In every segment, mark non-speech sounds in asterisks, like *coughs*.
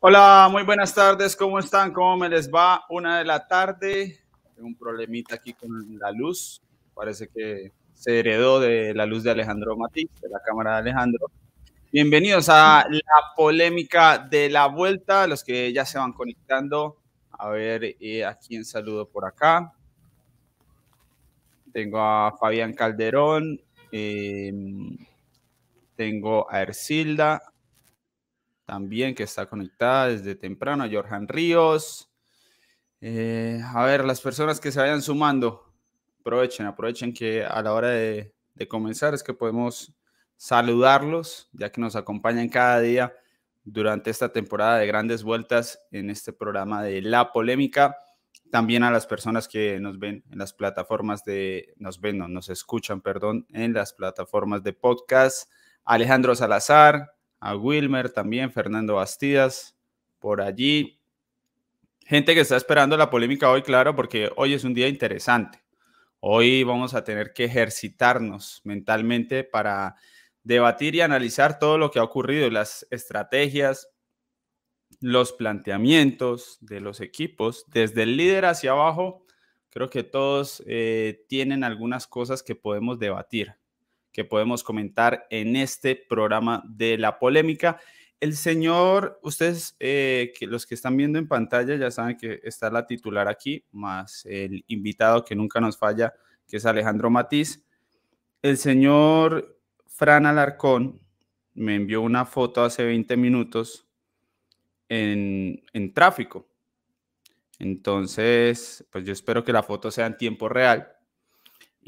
Hola, muy buenas tardes, ¿cómo están? ¿Cómo me les va? Una de la tarde, tengo un problemita aquí con la luz, parece que se heredó de la luz de Alejandro Matiz, de la cámara de Alejandro. Bienvenidos a la polémica de la vuelta, los que ya se van conectando. A ver eh, a quién saludo por acá. Tengo a Fabián Calderón, eh, tengo a Ercilda, también que está conectada desde temprano, a Jorjan Ríos. Eh, a ver, las personas que se vayan sumando, aprovechen, aprovechen que a la hora de, comenzar es que podemos saludarlos, ya que nos acompañan cada día durante esta temporada de grandes vueltas en este programa de La Polémica. También a las personas que nos ven en las plataformas de, nos ven, no, nos escuchan, perdón, en las plataformas de podcast. Alejandro Salazar, a Wilmer también, Fernando Bastidas, por allí. Gente que está esperando la polémica hoy, claro, porque hoy es un día interesante. Hoy vamos a tener que ejercitarnos mentalmente para debatir y analizar todo lo que ha ocurrido, las estrategias, los planteamientos de los equipos, desde el líder hacia abajo. Creo que todos eh, tienen algunas cosas que podemos debatir que podemos comentar en este programa de la polémica. El señor, ustedes, eh, que los que están viendo en pantalla ya saben que está la titular aquí, más el invitado que nunca nos falla, que es Alejandro Matiz. El señor Fran Alarcón me envió una foto hace 20 minutos en, en tráfico. Entonces, pues yo espero que la foto sea en tiempo real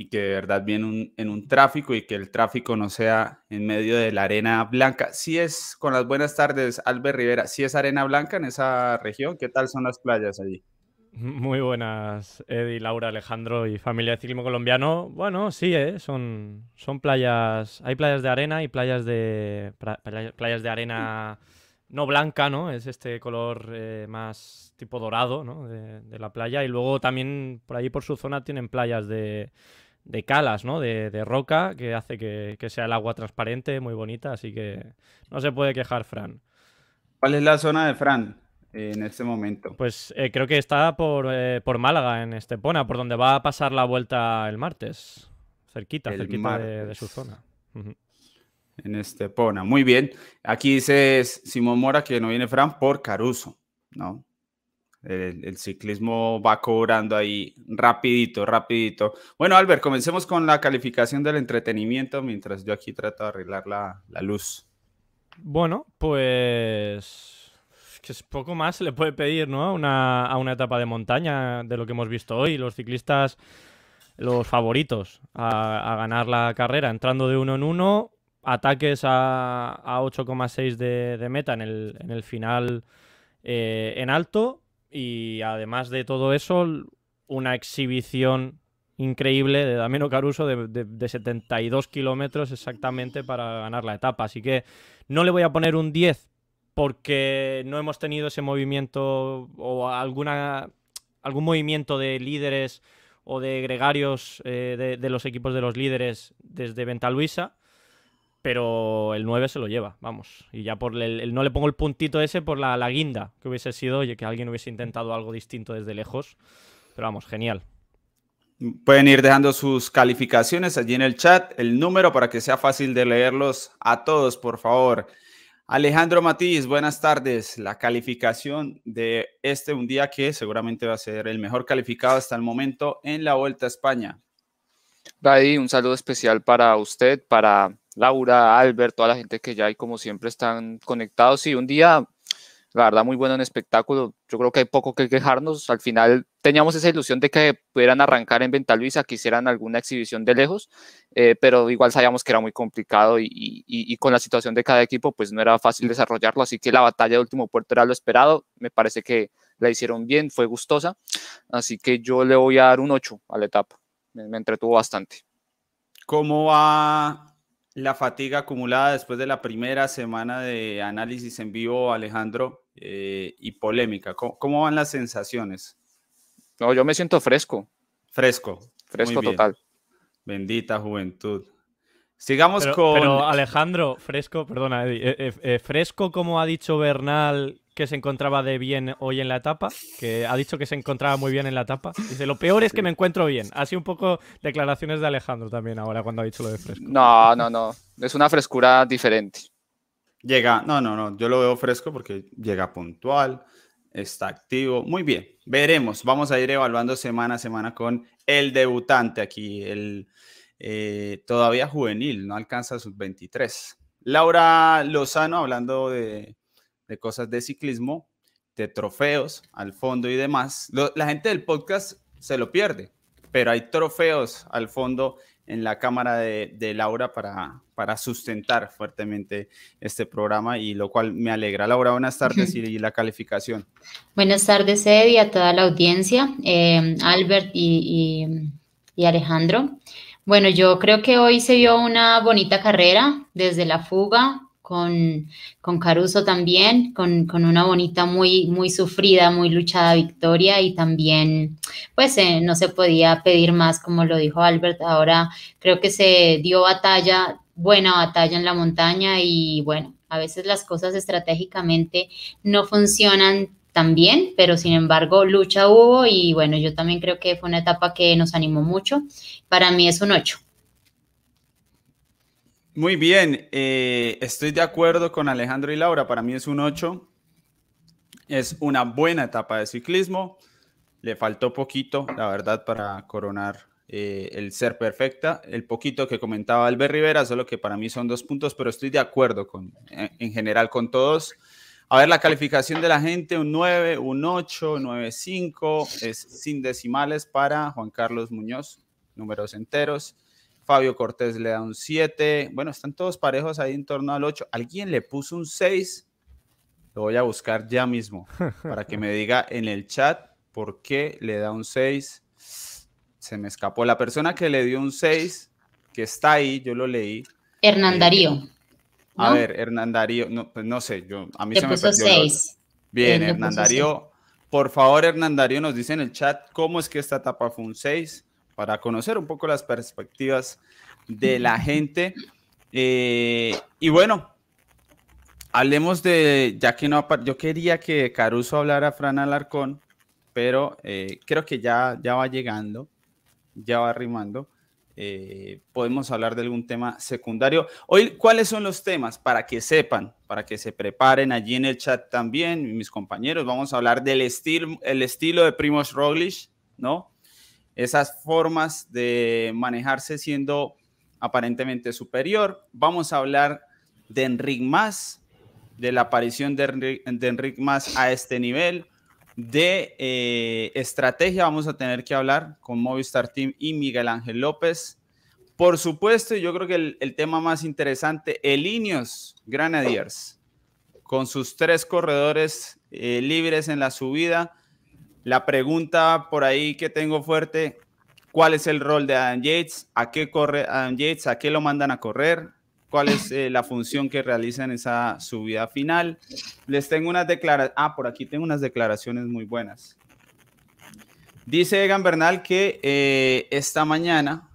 y que de verdad viene en un tráfico y que el tráfico no sea en medio de la arena blanca. Si es, con las buenas tardes, Albert Rivera, si es arena blanca en esa región, ¿qué tal son las playas allí? Muy buenas, Eddie, Laura, Alejandro y familia de ciclismo colombiano. Bueno, sí, ¿eh? son, son playas, hay playas de arena y playas de, playas de arena no blanca, ¿no? Es este color eh, más tipo dorado, ¿no? De, de, la playa. Y luego también por ahí por su zona tienen playas de, de calas, ¿no? De, roca, que hace que, sea el agua transparente, muy bonita, así que no se puede quejar, Fran. ¿Cuál es la zona de Fran en este momento? Pues eh, creo que está eh, por, Málaga, en Estepona, por donde va a pasar la vuelta el martes. Cerquita, cerquita de, su zona. En Estepona, muy bien. Aquí dice Simón Mora que no viene Fran por Caruso, ¿no? El, ciclismo va cobrando ahí rapidito, rapidito. Bueno, Albert, comencemos con la calificación del entretenimiento mientras yo aquí trato de arreglar la, luz. Bueno, pues que es poco más se le puede pedir, ¿no? Una, a una etapa de montaña de lo que hemos visto hoy. Los ciclistas, los favoritos a, ganar la carrera, entrando de uno en uno, ataques a, 8,6 de, meta en el, en el final eh, en alto y además de todo eso, una exhibición increíble de Damiano Caruso de, 72 kilómetros exactamente para ganar la etapa. Así que no le voy a poner un 10 porque no hemos tenido ese movimiento o alguna, algún movimiento de líderes o de gregarios eh, de, de, los equipos de los líderes desde Ventaluisa pero el 9 se lo lleva, vamos. Y ya por el, no le pongo el puntito ese por la, guinda que hubiese sido, oye, que alguien hubiese intentado algo distinto desde lejos. Pero vamos, genial. Pueden ir dejando sus calificaciones allí en el chat, el número para que sea fácil de leerlos a todos, por favor. Alejandro Matiz, buenas tardes. La calificación de este un día que seguramente va a ser el mejor calificado hasta el momento en la Vuelta a España. Daddy, un saludo especial para usted, para Laura, Albert, toda la gente que ya hay como siempre están conectados. Y un día, la verdad, muy bueno en espectáculo. Yo creo que hay poco que quejarnos. Al final teníamos esa ilusión de que pudieran arrancar en Venta Luisa, que hicieran alguna exhibición de lejos, eh, pero igual sabíamos que era muy complicado y, con la situación de cada equipo, pues no era fácil desarrollarlo. Así que la batalla de último puerto era lo esperado. Me parece que la hicieron bien, fue gustosa. Así que yo le voy a dar un 8 a la etapa. Me, me entretuvo bastante. ¿Cómo va la fatiga acumulada después de la primera semana de análisis en vivo, Alejandro, eh, y polémica. ¿Cómo, van las sensaciones? No, yo me siento fresco. Fresco. Fresco total. Bendita juventud. Sigamos con. Pero Alejandro, fresco, perdona, Eddie, eh, eh, fresco como ha dicho Bernal, que se encontraba de bien hoy en la etapa, que ha dicho que se encontraba muy bien en la etapa. Dice, lo peor es que me encuentro bien. Así un poco declaraciones de Alejandro también ahora cuando ha dicho lo de fresco. No, no, no. Es una frescura diferente. Llega, no, no, no, yo lo veo fresco porque llega puntual, está activo. Muy bien, veremos. Vamos a ir evaluando semana a semana con el debutante aquí, el eh, todavía juvenil, no alcanza sus 23. Laura Lozano, hablando de, cosas de ciclismo, de trofeos al fondo y demás. la gente del podcast se lo pierde, pero hay trofeos al fondo en la cámara de, Laura para, para, sustentar fuertemente este programa y lo cual me alegra. Laura, buenas tardes y, la calificación. Buenas tardes, Ed, y a toda la audiencia, eh, Albert y, y Alejandro. Bueno, yo creo que hoy se vio una bonita carrera desde la fuga, con, con Caruso también, con, una bonita, muy, muy sufrida, muy luchada victoria y también, pues eh, no se podía pedir más, como lo dijo Albert. Ahora creo que se dio batalla, buena batalla en la montaña y bueno, a veces las cosas estratégicamente no funcionan tan bien, pero sin embargo lucha hubo y bueno, yo también creo que fue una etapa que nos animó mucho. Para mí es un 8. Muy bien, eh, estoy de acuerdo con Alejandro y Laura, para mí es un 8. Es una buena etapa de ciclismo. Le faltó poquito, la verdad, para coronar eh, el ser perfecta. El poquito que comentaba Albert Rivera, solo que para mí son dos puntos, pero estoy de acuerdo con, en general con todos. A ver, la calificación de la gente, un 9, un 8, 9.5, es sin decimales para Juan Carlos Muñoz, números enteros. Fabio Cortés le da un 7. Bueno, están todos parejos ahí en torno al 8. Alguien le puso un 6. Lo voy a buscar ya mismo para que me *laughs* diga en el chat por qué le da un 6. Se me escapó. La persona que le dio un 6, que está ahí, yo lo leí. Hernán eh, Darío. A ver, Hernán Darío, no, pues no sé, yo, a mí se me perdió. 6. Bien, Hernán Darío. Por favor, Hernán Darío nos dice en el chat cómo es que esta etapa fue un 6 para conocer un poco las perspectivas de la gente. Eh, y bueno, hablemos de, ya que no, yo quería que Caruso hablara Fran Alarcón, pero eh, creo que ya, ya va llegando, ya va arrimando. Eh, podemos hablar de algún tema secundario. Hoy, ¿cuáles son los temas? Para que sepan, para que se preparen allí en el chat también, mis compañeros, vamos a hablar del estilo, el estilo de Primoz Roglic, ¿no? Esas formas de manejarse siendo aparentemente superior. Vamos a hablar de Enric Más, de la aparición de Enric, Más a este nivel, de eh, estrategia vamos a tener que hablar con Movistar Team y Miguel Ángel López. Por supuesto, yo creo que el, tema más interesante, el Ineos Granadiers, con sus tres corredores eh, libres en la subida, la pregunta por ahí que tengo fuerte, ¿cuál es el rol de Adam Yates? ¿A qué corre Adam Yates? ¿A qué lo mandan a correr? ¿Cuál es eh, la función que realiza en esa subida final? Les tengo unas declaraciones. Ah, por aquí tengo unas declaraciones muy buenas. Dice Egan Bernal que eh, esta mañana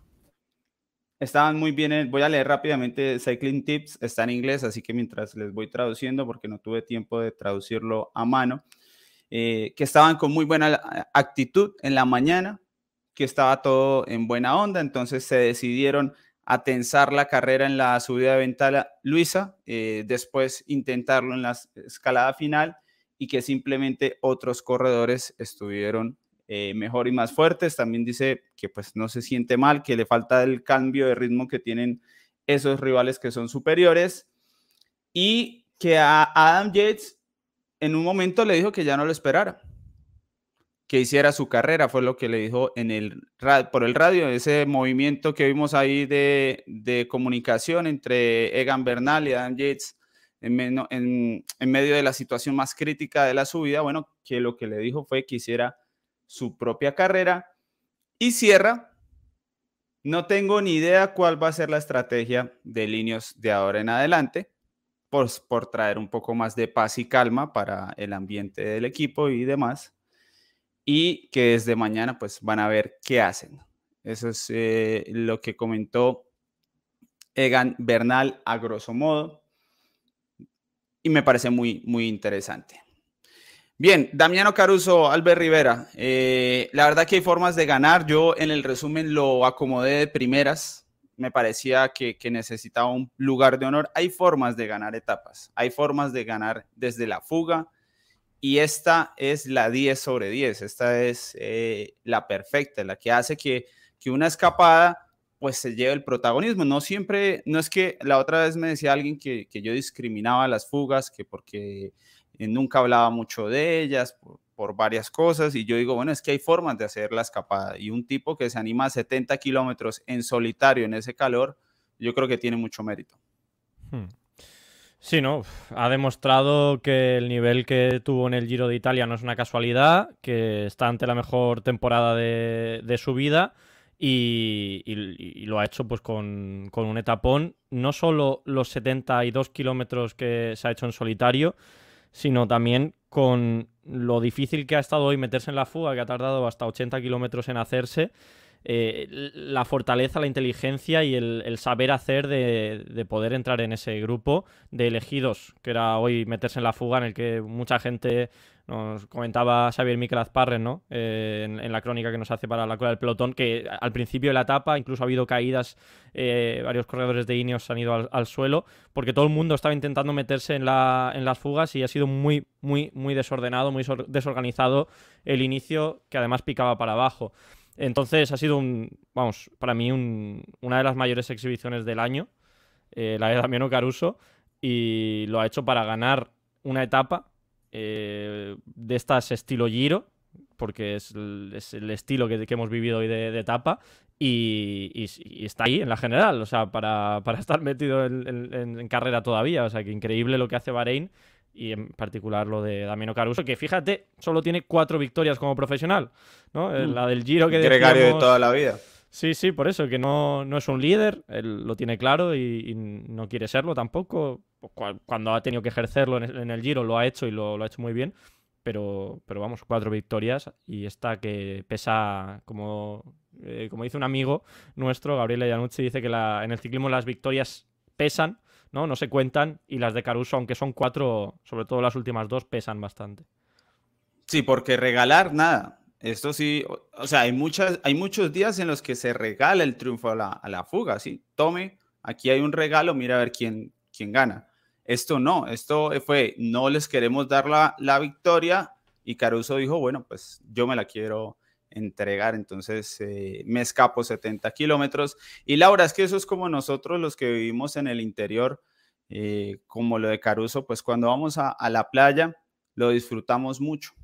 estaban muy bien. voy a leer rápidamente Cycling Tips, está en inglés, así que mientras les voy traduciendo, porque no tuve tiempo de traducirlo a mano. Eh, que estaban con muy buena actitud en la mañana, que estaba todo en buena onda, entonces se decidieron a tensar la carrera en la subida de ventana Luisa, eh, después intentarlo en la escalada final y que simplemente otros corredores estuvieron eh, mejor y más fuertes. También dice que pues no se siente mal, que le falta el cambio de ritmo que tienen esos rivales que son superiores y que a Adam Yates en un momento le dijo que ya no lo esperara, que hiciera su carrera, fue lo que le dijo en el, por el radio, ese movimiento que vimos ahí de, comunicación entre Egan Bernal y Adam Yates en, medio de la situación más crítica de la subida, bueno, que lo que le dijo fue que hiciera su propia carrera y cierra. No tengo ni idea cuál va a ser la estrategia de líneas de ahora en adelante por, traer un poco más de paz y calma para el ambiente del equipo y demás. Y que desde mañana pues van a ver qué hacen. Eso es eh, lo que comentó Egan Bernal a grosso modo. Y me parece muy, muy interesante. Bien, Damiano Caruso, Albert Rivera. Eh, la verdad que hay formas de ganar. Yo en el resumen lo acomodé de primeras. Me parecía que, necesitaba un lugar de honor. Hay formas de ganar etapas. Hay formas de ganar desde la fuga. Y esta es la 10 sobre 10. Esta es eh, la perfecta, la que hace que, que una escapada pues se lleve el protagonismo. No siempre, no es que la otra vez me decía alguien que, que yo discriminaba las fugas, que porque eh, nunca hablaba mucho de ellas por, varias cosas y yo digo, bueno, es que hay formas de hacer la escapada y un tipo que se anima a 70 kilómetros en solitario en ese calor, yo creo que tiene mucho mérito. Hmm. Sí, ¿no? Ha demostrado que el nivel que tuvo en el Giro de Italia no es una casualidad, que está ante la mejor temporada de, su vida y, lo ha hecho pues con, con, un etapón, no solo los 72 kilómetros que se ha hecho en solitario, sino también con lo difícil que ha estado hoy meterse en la fuga, que ha tardado hasta 80 kilómetros en hacerse, eh, la fortaleza, la inteligencia y el, saber hacer de, poder entrar en ese grupo de elegidos, que era hoy meterse en la fuga, en el que mucha gente nos comentaba Xavier Miquel Azparren, ¿no? Eh, en, la crónica que nos hace para la cola del pelotón, que al principio de la etapa incluso ha habido caídas, eh, varios corredores de Ineos han ido al, suelo, porque todo el mundo estaba intentando meterse en, la, en las fugas y ha sido muy, muy, muy desordenado, muy desorganizado el inicio, que además picaba para abajo. Entonces ha sido un, vamos, para mí una de las mayores exhibiciones del año, eh, la de Damiano Caruso, y lo ha hecho para ganar una etapa eh, de estas estilo Giro, porque es el, estilo que, hemos vivido hoy de, etapa, y, está ahí en la general, o sea, para, *laughs* estar metido en, carrera todavía, o sea, que increíble lo que hace Bahrein, y en particular lo de Damiano Caruso, que fíjate, solo tiene cuatro victorias como profesional, ¿no? Eh, mm. La del Giro que Gregario de toda la vida. Sí, sí, por eso, que no, es un líder, él lo tiene claro y, no quiere serlo tampoco. Cuando ha tenido que ejercerlo en el, Giro lo ha hecho y lo, ha hecho muy bien, pero, pero vamos, cuatro victorias y esta que pesa, como, eh, como dice un amigo nuestro, Gabriele Iannucci, dice que la, en el ciclismo las victorias pesan, ¿no? no se cuentan y las de Caruso, aunque son cuatro, sobre todo las últimas dos, pesan bastante. Sí, porque regalar nada. Esto sí, o, sea, hay, muchas, hay muchos días en los que se regala el triunfo a la, fuga, ¿sí? Tome, aquí hay un regalo, mira a ver quién, quién gana. Esto no, esto fue, no les queremos dar la, la victoria y Caruso dijo, bueno, pues yo me la quiero entregar, entonces eh, me escapo 70 kilómetros. Y Laura, es que eso es como nosotros los que vivimos en el interior, eh, como lo de Caruso, pues cuando vamos a, a la playa lo disfrutamos mucho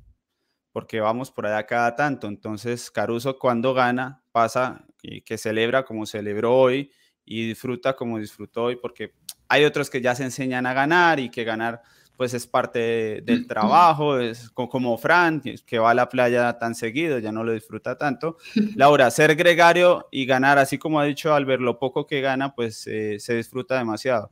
porque vamos por allá cada tanto. Entonces, Caruso cuando gana pasa que, celebra como celebró hoy y disfruta como disfrutó hoy, porque hay otros que ya se enseñan a ganar y que ganar pues es parte del trabajo, es como Fran, que va a la playa tan seguido, ya no lo disfruta tanto. Laura, ser gregario y ganar, así como ha dicho Albert, lo poco que gana, pues eh, se disfruta demasiado.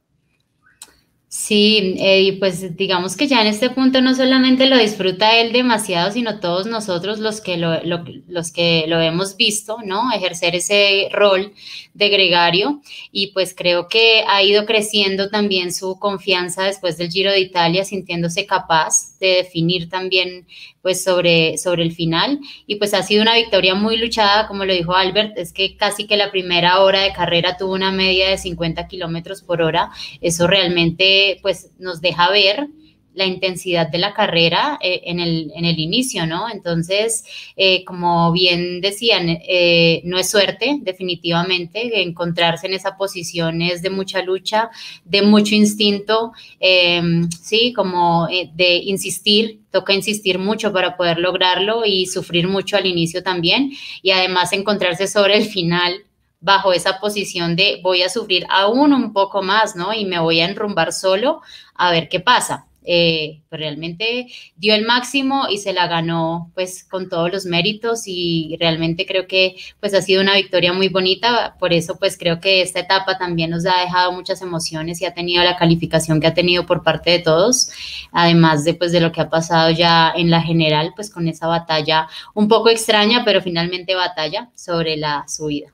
Sí, eh, y pues digamos que ya en este punto no solamente lo disfruta él demasiado, sino todos nosotros los que lo, los que lo hemos visto, ¿no? Ejercer ese rol de gregario y pues creo que ha ido creciendo también su confianza después del Giro de Italia, sintiéndose capaz de definir también pues sobre, sobre el final. Y pues ha sido una victoria muy luchada, como lo dijo Albert, es que casi que la primera hora de carrera tuvo una media de 50 kilómetros por hora, eso realmente pues nos deja ver la intensidad de la carrera eh, en, el, en, el, inicio, ¿no? Entonces, eh, como bien decían, eh, no es suerte, definitivamente, encontrarse en esa posición es de mucha lucha, de mucho instinto, em, sí, como de insistir, toca insistir mucho para poder lograrlo y sufrir mucho al inicio también, y además encontrarse sobre el final bajo esa posición de voy a sufrir aún un poco más, ¿no? Y me voy a enrumbar solo a ver qué pasa. Eh, pues realmente dio el máximo y se la ganó pues con todos los méritos y realmente creo que pues ha sido una victoria muy bonita, por eso pues creo que esta etapa también nos ha dejado muchas emociones y ha tenido la calificación que ha tenido por parte de todos, además de pues de lo que ha pasado ya en la general pues con esa batalla un poco extraña pero finalmente batalla sobre la subida.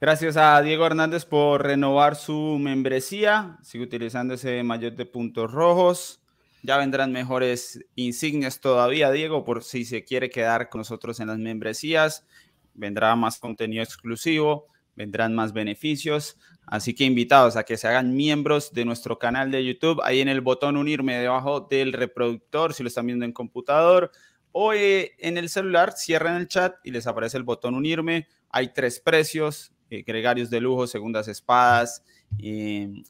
Gracias a Diego Hernández por renovar su membresía. Sigue utilizando ese mayor de puntos rojos. Ya vendrán mejores insignias todavía, Diego, por si se quiere quedar con nosotros en las membresías. Vendrá más contenido exclusivo, vendrán más beneficios. Así que invitados a que se hagan miembros de nuestro canal de YouTube. Ahí en el botón unirme debajo del reproductor, si lo están viendo en computador o eh, en el celular, cierran el chat y les aparece el botón unirme. Hay tres precios, eh, gregarios de lujo, segundas espadas, y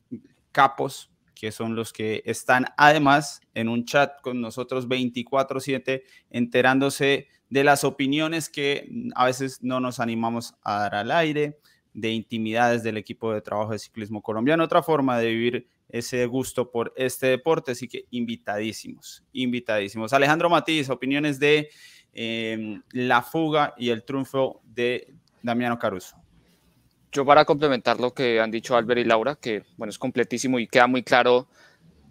capos, que son los que están además en un chat con nosotros 24/7 enterándose de las opiniones que a veces no nos animamos a dar al aire, de intimidades del equipo de trabajo de ciclismo colombiano, otra forma de vivir ese gusto por este deporte, así que invitadísimos, invitadísimos. Alejandro Matiz, opiniones de em, la fuga y el triunfo de Damiano Caruso. Yo para complementar lo que han dicho Albert y Laura, que bueno, es completísimo y queda muy claro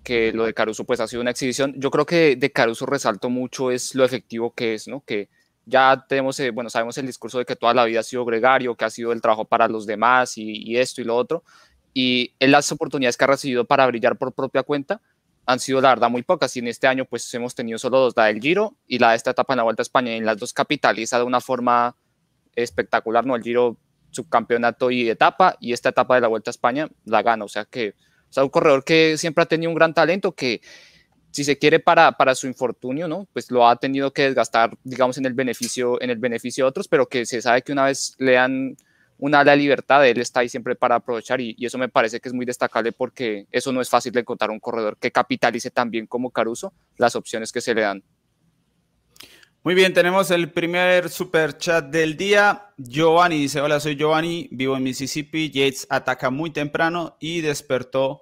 que lo de Caruso pues ha sido una exhibición. Yo creo que de Caruso resalto mucho es lo efectivo que es, ¿no? Que ya tenemos, eh, bueno, sabemos el discurso de que toda la vida ha sido gregario, que ha sido el trabajo para los demás y, y esto y lo otro. Y en las oportunidades que ha recibido para brillar por propia cuenta han sido la verdad muy pocas. Y en este año pues hemos tenido solo dos, la del Giro y la de esta etapa en la Vuelta a España. En las dos capitaliza de una forma espectacular, ¿no? El Giro subcampeonato y etapa, y esta etapa de la Vuelta a España la gana. O sea que es un corredor que siempre ha tenido un gran talento, que si se quiere para, para su infortunio, ¿no? Pues lo ha tenido que desgastar, digamos, en el beneficio, en el beneficio de otros, pero que se sabe que una vez le dan una ala libertad, él está ahí siempre para aprovechar y, y, eso me parece que es muy destacable porque eso no es fácil de encontrar un corredor que capitalice tan bien como Caruso las opciones que se le dan. Muy bien, tenemos el primer super chat del día. Giovanni dice, hola, soy Giovanni, vivo en Mississippi. Yates ataca muy temprano y despertó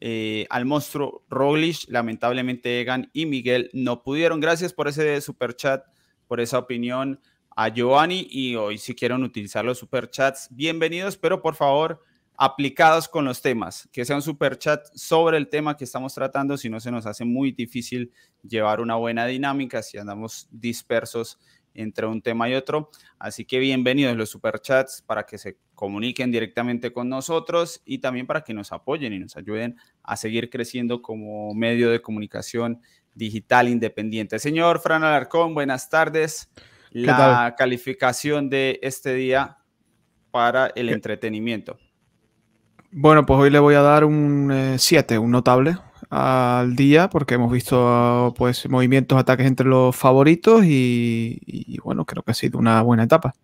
eh, al monstruo Roglic. Lamentablemente Egan y Miguel no pudieron. Gracias por ese super chat, por esa opinión a Giovanni. Y hoy si quieren utilizar los super chats, bienvenidos, pero por favor aplicados con los temas, que sea un super chat sobre el tema que estamos tratando, si no se nos hace muy difícil llevar una buena dinámica si andamos dispersos entre un tema y otro. Así que bienvenidos los super chats para que se comuniquen directamente con nosotros y también para que nos apoyen y nos ayuden a seguir creciendo como medio de comunicación digital independiente. Señor Fran Alarcón, buenas tardes. La calificación de este día para el entretenimiento. Bueno, pues hoy le voy a dar un 7, eh, un notable al día, porque hemos visto pues movimientos, ataques entre los favoritos y, y bueno, creo que ha sido una buena etapa.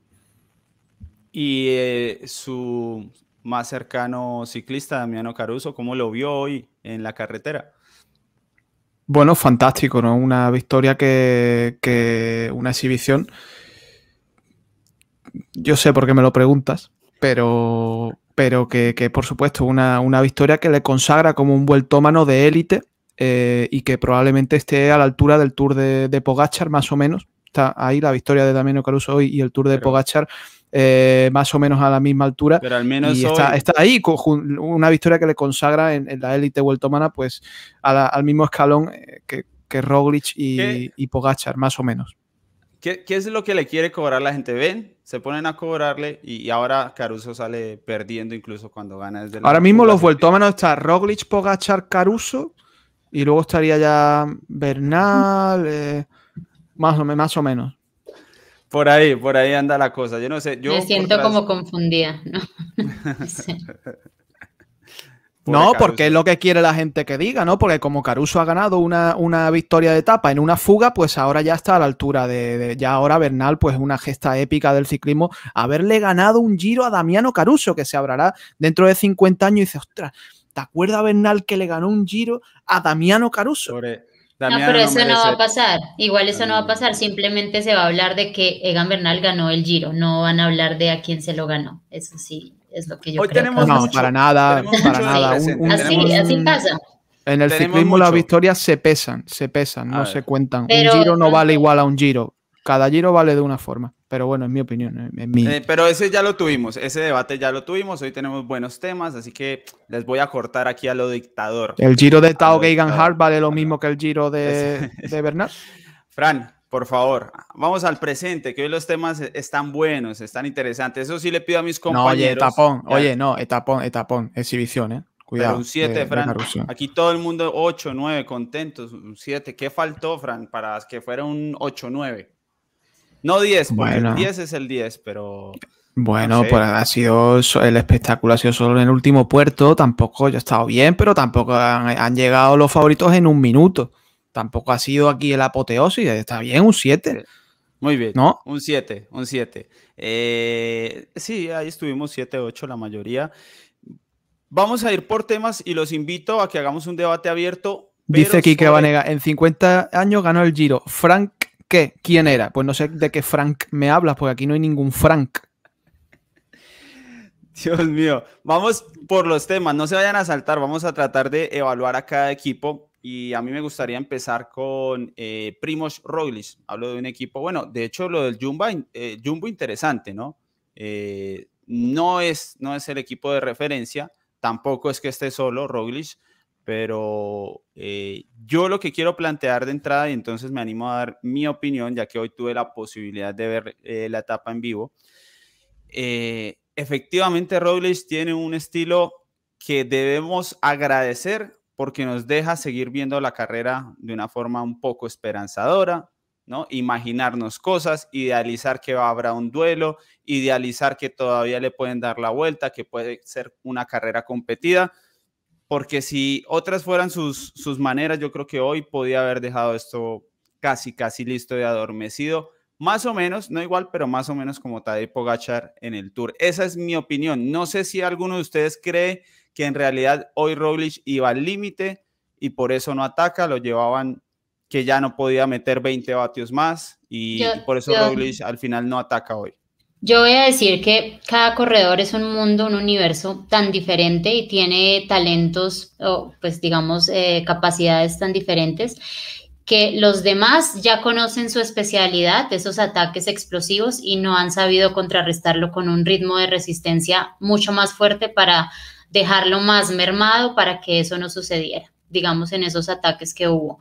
Y eh, su más cercano ciclista, Damiano Caruso, ¿cómo lo vio hoy en la carretera? Bueno, fantástico, ¿no? Una victoria que, que una exhibición. Yo sé por qué me lo preguntas, pero pero que, que por supuesto una, una, victoria que le consagra como un vueltómano de élite eh, y que probablemente esté a la altura del Tour de, de, Pogachar, más o menos. Está ahí la victoria de Damiano Caruso hoy y el Tour de pero, Pogachar eh, más o menos a la misma altura. Pero al menos y está, hoy... está, ahí, con una victoria que le consagra en, en la élite vueltómana, pues a la, al mismo escalón eh, que, que Roglic y, y Pogachar, más o menos. ¿Qué, ¿Qué, es lo que le quiere cobrar la gente? ¿Ven? Se ponen a cobrarle y, y ahora Caruso sale perdiendo incluso cuando gana desde Ahora mismo los vueltómanos está Roglic, Pogachar, Caruso y luego estaría ya Bernal, eh, más, o, más o menos. Por ahí, por ahí anda la cosa. Yo no sé. Yo Me siento como confundida. ¿no? *laughs* no sé. *laughs* No, porque es lo que quiere la gente que diga, ¿no? Porque como Caruso ha ganado una, una victoria de etapa en una fuga, pues ahora ya está a la altura de, de, ya ahora Bernal, pues una gesta épica del ciclismo, haberle ganado un giro a Damiano Caruso, que se abrará dentro de 50 años y dice, ostras, ¿te acuerdas Bernal que le ganó un giro a Damiano Caruso? Damiano no, pero eso no, no, va a pasar. Igual eso no va a pasar. Simplemente se va a hablar de que Egan Bernal ganó el Giro. No van a hablar de a quién se lo ganó. Eso sí, es lo que yo Hoy creo. Tenemos no, mucho, para nada, para nada. Un, un, así, pasa. En el ciclismo las victorias se pesan, se pesan, a no ver. se cuentan. Pero, un giro no vale igual a un giro. Cada giro vale de una forma. Pero bueno, en mi opinión. En mi... Eh, pero ese ya lo tuvimos, ese debate ya lo tuvimos. Hoy tenemos buenos temas, así que les voy a cortar aquí a lo dictador. El giro de Tao Geigan Hart vale lo mismo que el giro de, *laughs* de Bernal. Fran, por favor, vamos al presente, que hoy los temas están buenos, están interesantes. Eso sí le pido a mis compañeros. No, oye, etapón, ya. oye, no, etapón, etapón, exhibición, ¿eh? Cuidado. un 7, de- de Fran. Aquí todo el mundo 8, 9, contentos. Un 7. ¿Qué faltó, Fran, para que fuera un 8, 9? No 10, porque Bueno. el 10 es el 10, pero Bueno, No sé. pues ha sido el espectáculo ha sido solo en el último puerto. Tampoco ya ha estado bien, pero tampoco han, han llegado los favoritos en un minuto. Tampoco ha sido aquí el apoteosis. Está bien, un 7, muy bien. ¿no? Un 7, un 7. Eh, sí, ahí estuvimos 7, 8 la mayoría. Vamos a ir por temas y los invito a que hagamos un debate abierto. Dice Kike sobre- Vanega, en 50 años ganó el Giro. ¿Frank qué? ¿Quién era? Pues no sé de qué Frank me hablas, porque aquí no hay ningún Frank. *laughs* Dios mío, vamos por los temas, no se vayan a saltar, vamos a tratar de evaluar a cada equipo y a mí me gustaría empezar con eh, Primoz Roglic, hablo de un equipo, bueno, de hecho lo del Jumbo, eh, Jumbo interesante, ¿no? Eh, no, es, no es el equipo de referencia, tampoco es que esté solo Roglic, pero eh, yo lo que quiero plantear de entrada, y entonces me animo a dar mi opinión, ya que hoy tuve la posibilidad de ver eh, la etapa en vivo, efectivamente Roglic tiene un estilo que debemos agradecer porque nos deja seguir viendo la carrera de una forma un poco esperanzadora, ¿no? Imaginarnos cosas, idealizar que habrá un duelo, idealizar que todavía le pueden dar la vuelta, que puede ser una carrera competida, porque si otras fueran sus, sus maneras, yo creo que hoy podía haber dejado esto casi, casi listo y adormecido, más o menos, no igual, pero más o menos como Tadej Pogachar en el Tour. Esa es mi opinión. No sé si alguno de ustedes cree que en realidad hoy Roglic iba al límite y por eso no ataca, lo llevaban que ya no podía meter 20 vatios más y, Yo- y por eso yo- Roglic al final no ataca hoy. Yo voy a decir que cada corredor es un mundo, un universo tan diferente y tiene talentos o pues digamos eh, capacidades tan diferentes que los demás ya conocen su especialidad, esos ataques explosivos y no han sabido contrarrestarlo con un ritmo de resistencia mucho más fuerte para dejarlo más mermado para que eso no sucediera digamos, en esos ataques que hubo.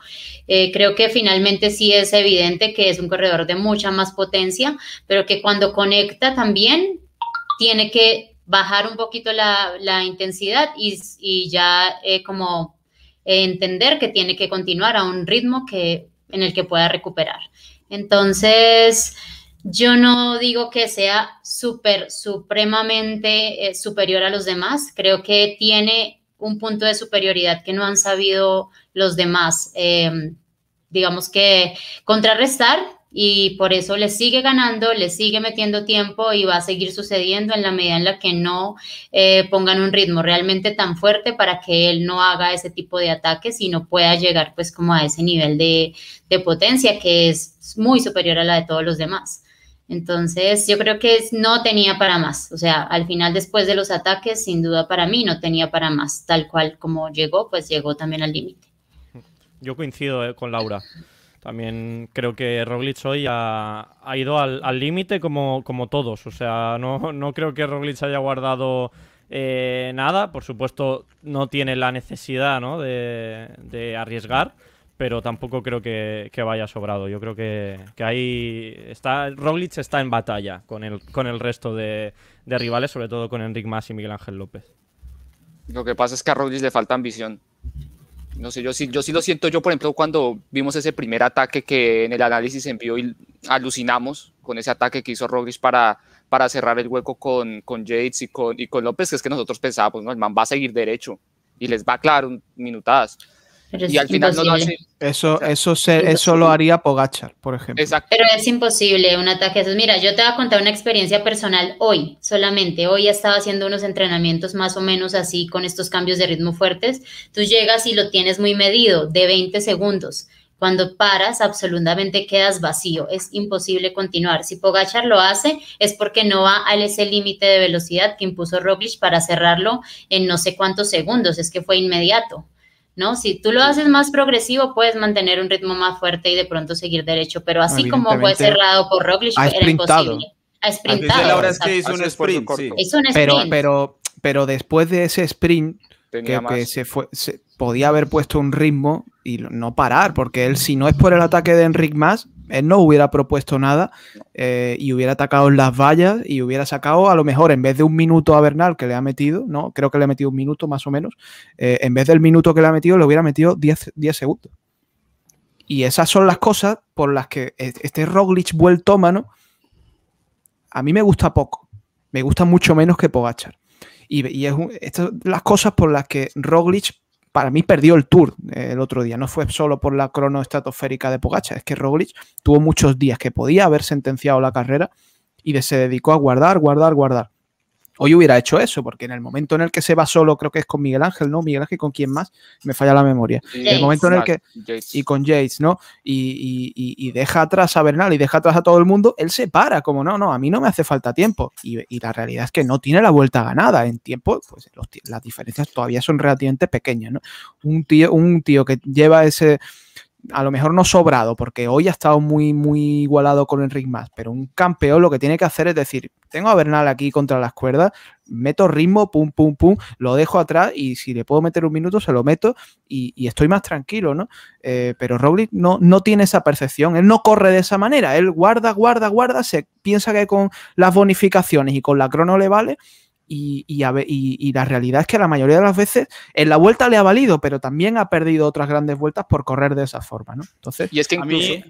Eh, creo que finalmente sí es evidente que es un corredor de mucha más potencia, pero que cuando conecta también tiene que bajar un poquito la, intensidad y, y ya eh, como entender que tiene que continuar a un ritmo que, en el que pueda recuperar. Entonces, yo no digo que sea súper, supremamente eh, superior a los demás. Creo que tiene un punto de superioridad que no han sabido los demás, eh, digamos que contrarrestar y por eso le sigue ganando, le sigue metiendo tiempo y va a seguir sucediendo en la medida en la que no eh, pongan un ritmo realmente tan fuerte para que él no haga ese tipo de ataques y no pueda llegar pues como a ese nivel de potencia que es muy superior a la de todos los demás. Entonces, yo creo que no tenía para más. O sea, al final, después de los ataques, sin duda para mí no tenía para más. Tal cual como llegó, pues llegó también al límite. Yo coincido eh, con Laura. También creo que Roglic hoy ha, ido al límite como, como todos. O sea, no, no creo que Roglic haya guardado eh, nada. Por supuesto, no tiene la necesidad ¿no? de arriesgar pero tampoco creo que, vaya sobrado. Yo creo que, ahí está. Roglic está en batalla con el, con el resto de, rivales, sobre todo con Enric Mas y Miguel Ángel López. Lo que pasa es que a Roglic le falta ambición. No sé, yo sí, yo sí lo siento. Yo, por ejemplo, cuando vimos ese primer ataque que en el análisis envió y alucinamos con ese ataque que hizo Roglic para, para cerrar el hueco con, con Yates y con, López, que es que nosotros pensábamos, ¿no? El man va a seguir derecho y les va a clavar minutadas. Pero y al final imposible. no lo hace. Eso, eso, se, eso lo haría Pogachar, por ejemplo. Exacto. Pero es imposible un ataque. Mira, yo te voy a contar una experiencia personal hoy, solamente. Hoy estaba haciendo unos entrenamientos más o menos así con estos cambios de ritmo fuertes. Tú llegas y lo tienes muy medido, de 20 segundos. Cuando paras, absolutamente quedas vacío. Es imposible continuar. Si Pogachar lo hace, es porque no va a ese límite de velocidad que impuso Roglic para cerrarlo en no sé cuántos segundos. Es que fue inmediato. ¿No? Si tú lo haces más progresivo, puedes mantener un ritmo más fuerte y de pronto seguir derecho, pero así como fue cerrado por Roglic, ha era sprintado. imposible. Ha sprintado. Es que exacto. hizo un sprint, sí. corto. Hizo un Pero, sprint. pero, pero después de ese sprint, Tenía que, que más. se fue, se- podía haber puesto un ritmo y no parar, porque él, si no es por el ataque de Enric Más, él no hubiera propuesto nada eh, y hubiera atacado en las vallas y hubiera sacado, a lo mejor, en vez de un minuto a Bernal que le ha metido, ¿no? Creo que le ha metido un minuto más o menos, eh, en vez del minuto que le ha metido, le hubiera metido 10, 10 segundos. Y esas son las cosas por las que este Roglic vueltómano a mí me gusta poco. Me gusta mucho menos que Pogachar. Y, y es estas las cosas por las que Roglic para mí perdió el Tour eh, el otro día. No fue solo por la crono estratosférica de Pogacar, es que Roglic tuvo muchos días que podía haber sentenciado la carrera y se dedicó a guardar, guardar, guardar. Hoy hubiera hecho eso, porque en el momento en el que se va solo, creo que es con Miguel Ángel, ¿no? Miguel Ángel, ¿con quién más? Me falla la memoria. Sí, El momento en el que Yates. y con Yates, ¿no? Y, y- deja atrás a Bernal y deja atrás a todo el mundo, él se para, como no, no, a mí no me hace falta tiempo. Y, y la realidad es que no tiene la vuelta ganada. En tiempo, pues los las diferencias todavía son relativamente pequeñas, ¿no? Un tío, un tío que lleva ese, a lo mejor no sobrado, porque hoy ha estado muy, muy igualado con Enric Más, pero un campeón lo que tiene que hacer es decir, tengo a Bernal aquí contra las cuerdas, meto ritmo, pum, pum, pum, lo dejo atrás y si le puedo meter un minuto, se lo meto y, estoy más tranquilo, ¿no? Eh, pero Roglic no, no tiene esa percepción, él no corre de esa manera, él guarda, guarda, guarda, se piensa que con las bonificaciones y con la crono le vale y, y a y- y la realidad es que la mayoría de las veces en la vuelta le ha valido, pero también ha perdido otras grandes vueltas por correr de esa forma, ¿no? Entonces, Y es que A incluso... mí,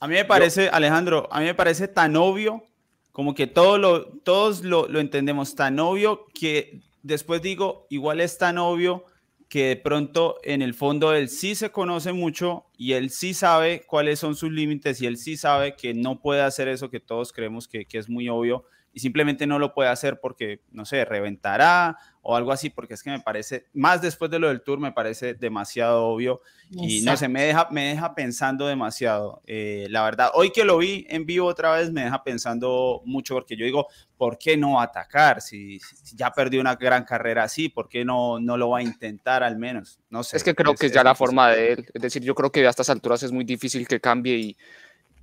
a mí me parece, Alejandro, a mí me parece tan obvio, como que todo lo, todos lo, lo entendemos, tan obvio que después digo, igual es tan obvio que de pronto en el fondo él sí se conoce mucho y él sí sabe cuáles son sus límites y él sí sabe que no puede hacer eso que todos creemos que, que es muy obvio y simplemente no lo puede hacer porque, no sé, reventará o algo así, porque es que me parece, más después de lo del tour, me parece demasiado obvio y no sé, me deja, me deja pensando demasiado. eh, la verdad, hoy que lo vi en vivo otra vez, me deja pensando mucho porque yo digo, ¿por qué no atacar? Si, si ya perdió una gran carrera así, ¿por qué no, no lo va a intentar al menos? No sé. Es que creo que es ya la difícil. forma de él. Es decir, yo creo que a estas alturas es muy difícil que cambie y,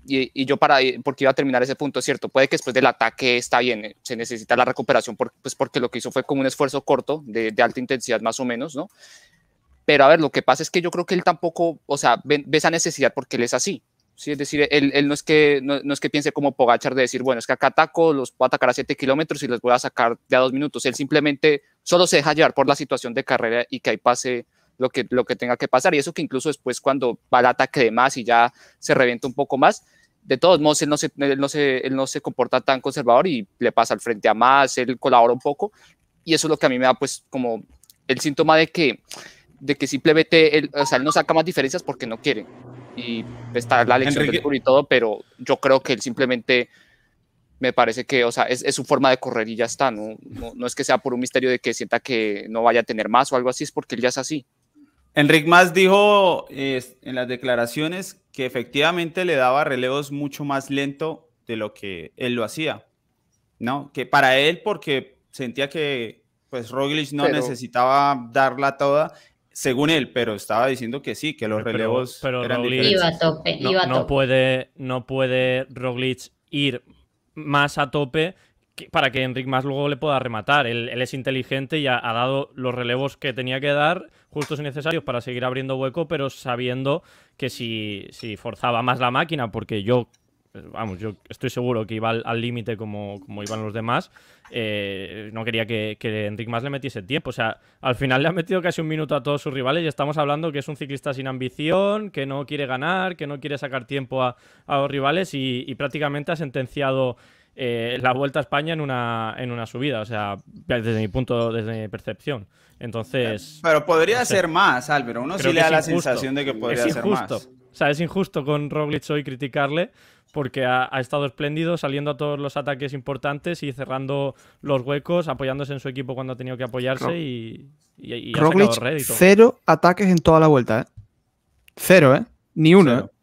y, y yo para, porque iba a terminar ese punto, cierto, puede que después del ataque está bien, eh, se necesita la recuperación, por- pues porque lo que hizo fue como un esfuerzo corto, de, de alta intensidad más o menos, ¿no? Pero a ver, lo que pasa es que yo creo que él tampoco, o sea, ve, ve esa necesidad porque él es así. Sí, es decir, él, él no, es que, no, no es que piense como Pogachar de decir, bueno, es que acá ataco, los puedo atacar a 7 kilómetros y los voy a sacar de a dos minutos. Él simplemente solo se deja llevar por la situación de carrera y que ahí pase lo que, lo que tenga que pasar. Y eso que incluso después cuando va al ataque de más y ya se revienta un poco más, de todos modos él no se, él no se, él no se comporta tan conservador y le pasa al frente a más, él colabora un poco. Y eso es lo que a mí me da pues como el síntoma de que, de que simplemente él, o sea, él no saca más diferencias porque no quiere. Y está la lección Enrique- del y todo, pero yo creo que él simplemente me parece que, o sea, es, es su forma de correr y ya está, ¿no? No, no es que sea por un misterio de que sienta que no vaya a tener más o algo así, es porque él ya es así. Enric Más dijo eh, en las declaraciones que efectivamente le daba relevos mucho más lento de lo que él lo hacía, ¿no? Que para él, porque sentía que pues Roglic no Pero- necesitaba darla toda, según él, pero estaba diciendo que sí, que los Pero- relevos pero eran Roglic- diferentes. Iba a tope, No, iba a no puede, no puede Roglic ir más a tope que- para que Enric más luego le pueda rematar. Él, él es inteligente y ha, ha dado los relevos que tenía que dar, justos y necesarios para seguir abriendo hueco, pero sabiendo que si, si forzaba más la máquina, porque yo, vamos, yo estoy seguro que iba al límite como, como iban los demás, eh, no quería que, que Enric más le metiese tiempo. O sea, al final le ha metido casi un minuto a todos sus rivales y estamos hablando que es un ciclista sin ambición, que no quiere ganar, que no quiere sacar tiempo a, a los rivales y, y prácticamente ha sentenciado eh, la Vuelta a España en una, en una subida. O sea, desde mi punto, desde mi percepción. Entonces... Pero podría No sé. ser más, Álvaro. Uno Creo sí le da la injusto. sensación de que podría es ser injusto. más. O sea, es injusto con Roglic hoy criticarle porque ha, ha estado espléndido saliendo a todos los ataques importantes y cerrando los huecos, apoyándose en su equipo cuando ha tenido que apoyarse Ro- y, y, y ha Roglic, sacado rédito. cero ataques en toda la vuelta, ¿eh? Cero, ¿eh? Ni uno, Cero. ¿eh?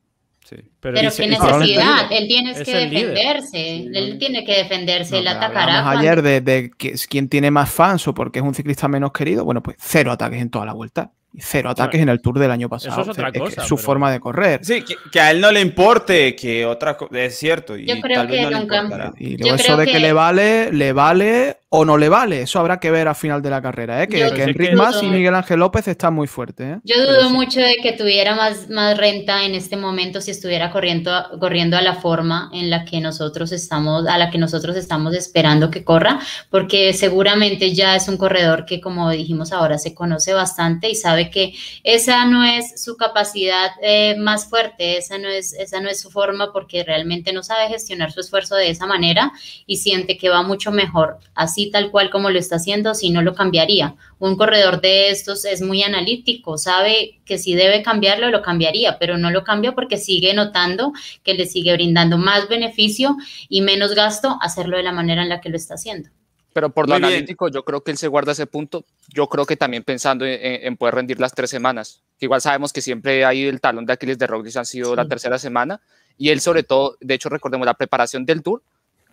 Sí. Pero Pero dice- qué necesidad, él tiene que defenderse, él tiene que defenderse, No, él atacará. cuando- ayer de, de quién tiene más fans o porque es un ciclista menos querido. Bueno, pues cero ataques en toda la vuelta. Cero ataques en el Tour del año pasado. es otra que cosa, su pero- forma de correr. Sí, que, que a él no le importe que otra cosa, es cierto. Y Yo creo tal vez que no le nunca- importará. Y Yo luego eso creo de que... que- le vale, le vale o no le vale. Eso habrá que ver al final de la carrera, ¿eh? que, Yo Enric que- Mas y Miguel Ángel López están muy fuertes. ¿eh? Yo dudo sí. mucho de que tuviera más, más renta en este momento si estuviera corriendo, corriendo a la forma en la que nosotros estamos, a la que nosotros estamos esperando que corra, porque seguramente ya es un corredor que, como dijimos ahora, se conoce bastante y sabe que esa no es su capacidad eh, más fuerte, esa no es, esa no es su forma, porque realmente no sabe gestionar su esfuerzo de esa manera y siente que va mucho mejor así tal cual como lo está haciendo, si no lo cambiaría. Un corredor de estos es muy analítico, sabe que si debe cambiarlo, lo cambiaría, pero no lo cambia porque sigue notando que le sigue brindando más beneficio y menos gasto hacerlo de la manera en la que lo está haciendo. Pero por lo Muy bien. analítico, yo creo que él se guarda ese punto. Yo creo que también pensando en, en- poder rendir las tres semanas. Que igual sabemos que siempre hay el talón de Aquiles de Roglic han sido la Sí. tercera semana. Y él, sobre todo, de hecho, recordemos la preparación del Tour,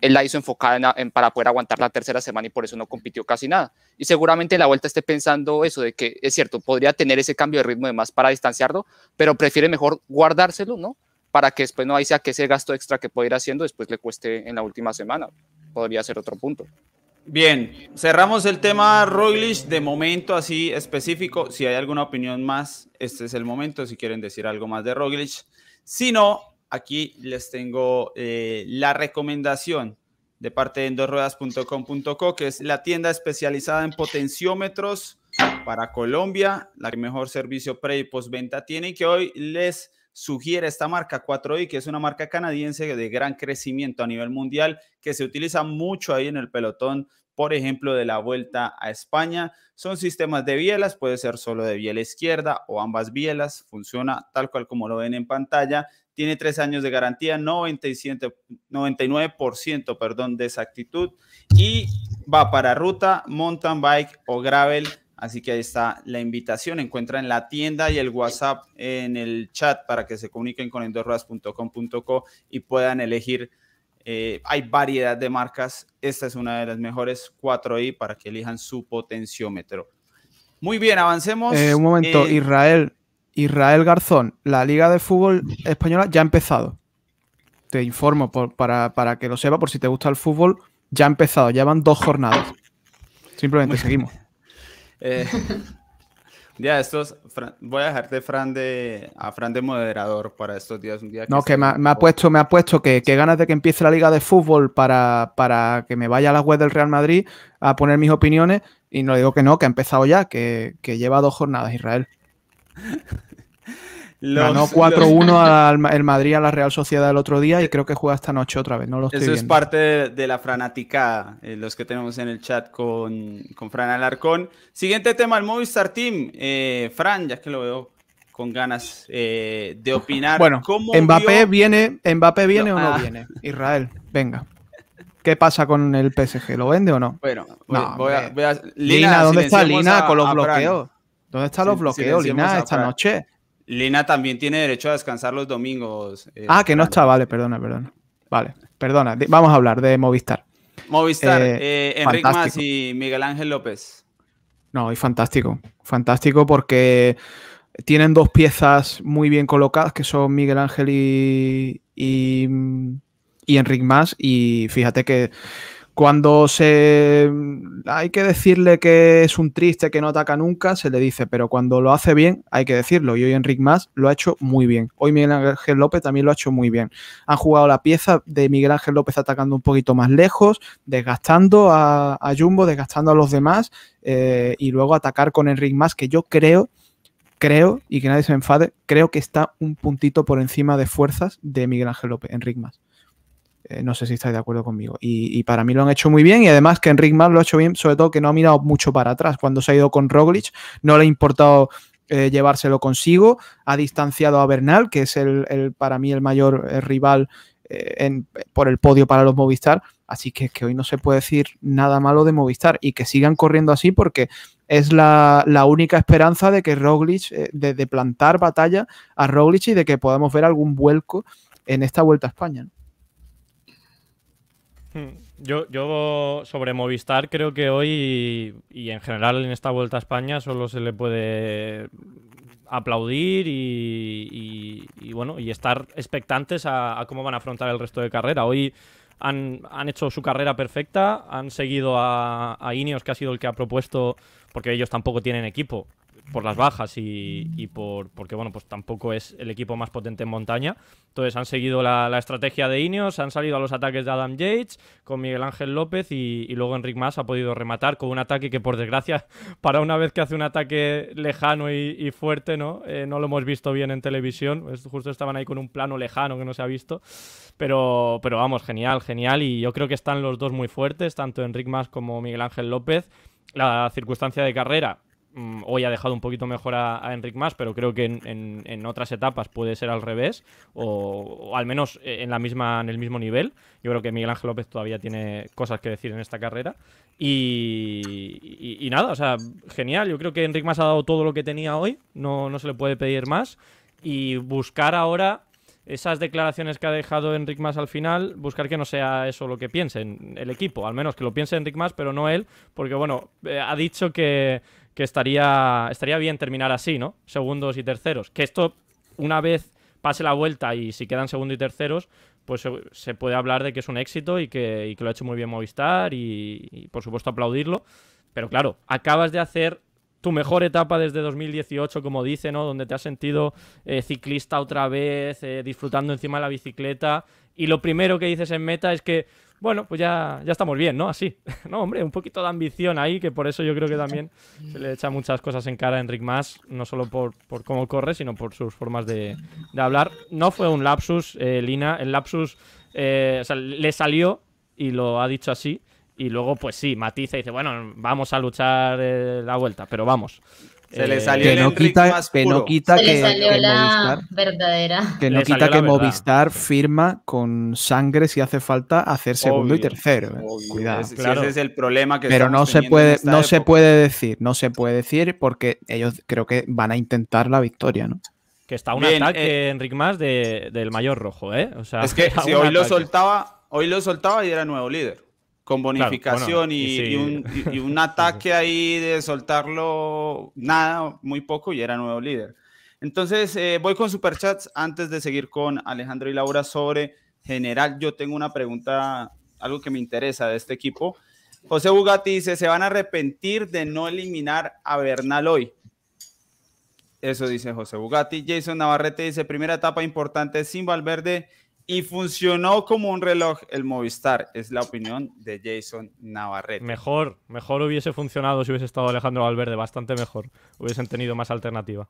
él la hizo enfocada en, en- para poder aguantar la tercera semana y por eso no compitió casi nada. Y seguramente la vuelta esté pensando eso, de que es cierto, podría tener ese cambio de ritmo de más para distanciarlo, pero prefiere mejor guardárselo, ¿no? Para que después no sea que ese gasto extra que puede ir haciendo después le cueste en la última semana. Podría ser otro punto. Bien, cerramos el tema Roglic de momento así específico. Si hay alguna opinión más, este es el momento. Si quieren decir algo más de Roglic. Si no, aquí les tengo eh, la recomendación de parte de endosruedas.com.co, que es la tienda especializada en potenciómetros para Colombia, la mejor servicio pre y postventa tiene que hoy les sugiere esta marca 4i, que es una marca canadiense de gran crecimiento a nivel mundial, que se utiliza mucho ahí en el pelotón, por ejemplo, de la vuelta a España. Son sistemas de bielas, puede ser solo de biela izquierda o ambas bielas, funciona tal cual como lo ven en pantalla. Tiene tres años de garantía, 97, 99% perdón, de exactitud y va para ruta, mountain bike o gravel. Así que ahí está la invitación. Encuentran la tienda y el WhatsApp en el chat para que se comuniquen con endorruedas.com.co y puedan elegir. Eh, hay variedad de marcas. Esta es una de las mejores 4i para que elijan su potenciómetro. Muy bien, avancemos. Eh, un momento, Eh, Israel, Israel Garzón, la Liga de Fútbol Española ya ha empezado. Te informo por- para, para que lo sepa, por si te gusta el fútbol, ya ha empezado, ya van dos jornadas. Simplemente seguimos. Eh, *laughs* ya estos, Fran- voy a dejarte Fran de, a Fran de moderador para estos días. Un día No, que me, ha- me puesto, me ha puesto que, que ganas de que empiece la Liga de Fútbol para, para que me vaya a la web del Real Madrid a poner mis opiniones. Y no digo que no, que ha empezado ya, que, que lleva dos jornadas Israel. *laughs* Los- Ganó los- 4-1 al Ma- el Madrid a la Real Sociedad el otro día y creo que juega esta noche otra vez. No lo estoy Eso es parte de, de la franaticada, eh, los que tenemos en el chat con, con Fran Alarcón. Siguiente tema, el Movistar Team. Eh, Fran, ya que lo veo con ganas eh, de opinar. Bueno, ¿cómo Mbappé vio- viene, Mbappé viene No, o no ah. viene. Israel, venga. ¿Qué pasa con el PSG? ¿Lo vende o no? Bueno, voy, No, voy a, hombre. voy a- Lina, ¿dónde está Lina a- con los Fran. bloqueos? ¿Dónde están los bloqueos, Lina, esta noche? Lina también tiene derecho a descansar los domingos. eh, Ah, que no está, vale, perdona, perdona. Vale, perdona. Vamos a hablar de Movistar. Movistar, Eh, eh, Enric Mas y Miguel Ángel López. No, y fantástico. Fantástico porque tienen dos piezas muy bien colocadas, que son Miguel Ángel y, y, y Enric Mas. Y fíjate que cuando se hay que decirle que es un triste que no ataca nunca, se le dice, pero cuando lo hace bien, hay que decirlo. Y hoy Enric Mas lo ha hecho muy bien. Hoy Miguel Ángel López también lo ha hecho muy bien. Han jugado la pieza de Miguel Ángel López atacando un poquito más lejos, desgastando a, Jumbo, desgastando a los demás, eh, y luego atacar con Enric Mas, que yo creo, creo, y que nadie se enfade, creo que está un puntito por encima de fuerzas de Miguel Ángel López, Enric Mas. Eh, no sé si estáis de acuerdo conmigo. Y, para mí lo han hecho muy bien y además que Enric Mas lo ha hecho bien, sobre todo que no ha mirado mucho para atrás. Cuando se ha ido con Roglic, no le ha importado eh, llevárselo consigo, ha distanciado a Bernal, que es el, para mí el mayor eh, rival por el podio para los Movistar. Así que, que hoy no se puede decir nada malo de Movistar y que sigan corriendo así porque es la, única esperanza de que Roglic, de, plantar batalla a Roglic y de que podamos ver algún vuelco en esta vuelta a España. Hmm. Yo, yo sobre Movistar creo que hoy y en general en esta vuelta a España solo se le puede aplaudir y, bueno y estar expectantes a, a cómo van a afrontar el resto de carrera. Hoy han, han hecho su carrera perfecta, han seguido a, a Ineos, que ha sido el que ha propuesto, porque ellos tampoco tienen equipo, por las bajas y, y, por porque bueno pues tampoco es el equipo más potente en montaña. Entonces han seguido la, estrategia de Ineos han salido a los ataques de Adam Yates con Miguel Ángel López y, luego Enric Mas ha podido rematar con un ataque que por desgracia *laughs* para una vez que hace un ataque lejano y, fuerte no eh, no lo hemos visto bien en televisión. Pues justo estaban ahí con un plano lejano que no se ha visto. Pero pero vamos genial genial. Y yo creo que están los dos muy fuertes tanto Enric Mas como Miguel Ángel López. La circunstancia de carrera hoy ha dejado un poquito mejor a, a Enric Mas, pero creo que en, otras etapas puede ser al revés, o, al menos en, la misma, en el mismo nivel. Yo creo que Miguel Ángel López todavía tiene cosas que decir en esta carrera. Y, y, nada, o sea, genial. Yo creo que Enric Mas ha dado todo lo que tenía hoy, no, no se le puede pedir más. Y buscar ahora esas declaraciones que ha dejado Enric Mas al final, buscar que no sea eso lo que piensen el equipo, al menos que lo piense Enric Mas, pero no él, porque bueno, eh, ha dicho que, que, estaría, estaría bien terminar así, ¿no? Segundos y terceros. Que esto, una vez pase la vuelta y si quedan segundos y terceros, pues se, puede hablar de que es un éxito y que, que lo ha hecho muy bien Movistar y por supuesto aplaudirlo. Pero claro, acabas de hacer tu mejor etapa desde 2018, como dice, ¿no? Donde te has sentido eh, ciclista otra vez, eh, disfrutando encima de la bicicleta. Y lo primero que dices en meta es que, bueno, pues ya, ya estamos bien, ¿no? Así. *laughs* no, hombre, un poquito de ambición ahí, que por eso yo creo que también se le echa muchas cosas en cara a Enric Mas, no solo por, por cómo corre, sino por sus formas de, de hablar. No fue un lapsus, eh, Lina. El lapsus o sea, le salió y lo ha dicho así. Y luego, pues sí, matiza y dice, bueno, vamos a luchar eh, la vuelta, pero vamos. Se le salió que, no quita, más que no quita Se que, le salió que la Movistar, verdadera. que no Le quita que. Movistar firma con sangre si hace falta hacer segundo y tercero. ¿eh? obvio. Cuidado. Ese, Claro. ese es el problema que Pero no se puede, no se puede decir, no se puede decir porque ellos creo que van a intentar la victoria, ¿no? Que está un Bien, ataque, Enric Mas, de, del mayor rojo, ¿eh? O sea, Es que *laughs* si hoy lo soltaba, hoy lo soltaba y era nuevo líder. Con bonificación bueno, y, y sí. y un, y- y un *laughs* ataque ahí de soltarlo nada, muy poco y era nuevo líder. Entonces, eh, voy con superchats antes de seguir con Alejandro y Laura sobre general. Yo tengo una pregunta, algo que me interesa de este equipo. José Bugatti dice, ¿se van a arrepentir de no eliminar a Bernal hoy? Eso dice José Bugatti. Jason Navarrete dice, primera etapa importante sin Valverde y funcionó como un reloj el Movistar. Es la opinión de Jason Navarrete. Mejor, mejor hubiese funcionado si hubiese estado Alejandro Valverde, bastante mejor. Hubiesen tenido más alternativa.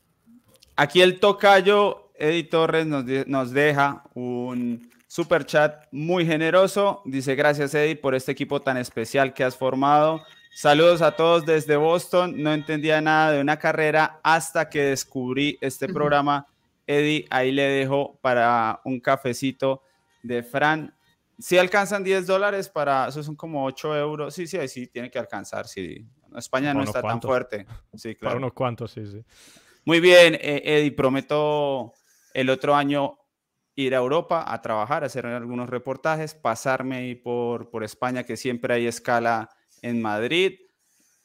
Aquí el tocayo Eddie Torres nos, de- nos deja un super chat muy generoso. Dice, gracias Eddie por este equipo tan especial que has formado. Saludos a todos desde Boston. No entendía nada de una carrera hasta que descubrí este programa. Eddie, ahí le dejo para un cafecito de Fran. Si alcanzan 10 dólares para, eso son como 8 euros. Sí, sí, sí, tiene que alcanzar. Sí. España Para no está tan fuerte. Sí, Para claro. unos cuantos, sí, sí. Muy bien, eh, Eddie, prometo el otro año ir a Europa a trabajar, a hacer algunos reportajes, pasarme ahí por, por España, que siempre hay escala en Madrid.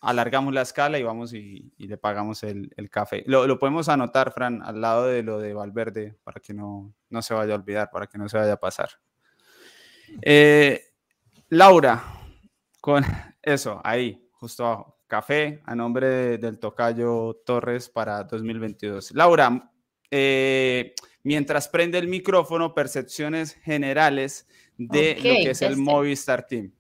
Alargamos la escala y vamos y, y le pagamos el, el café. Lo, lo podemos anotar, Fran, al lado de lo de Valverde, para que no, no se vaya a olvidar, para que no se vaya a pasar. Eh, Laura, con *laughs* eso, ahí, justo abajo. Café a nombre de- del tocayo Torres para 2022. Laura, eh, mientras prende el micrófono, percepciones generales de lo que es el este. Movistar Team.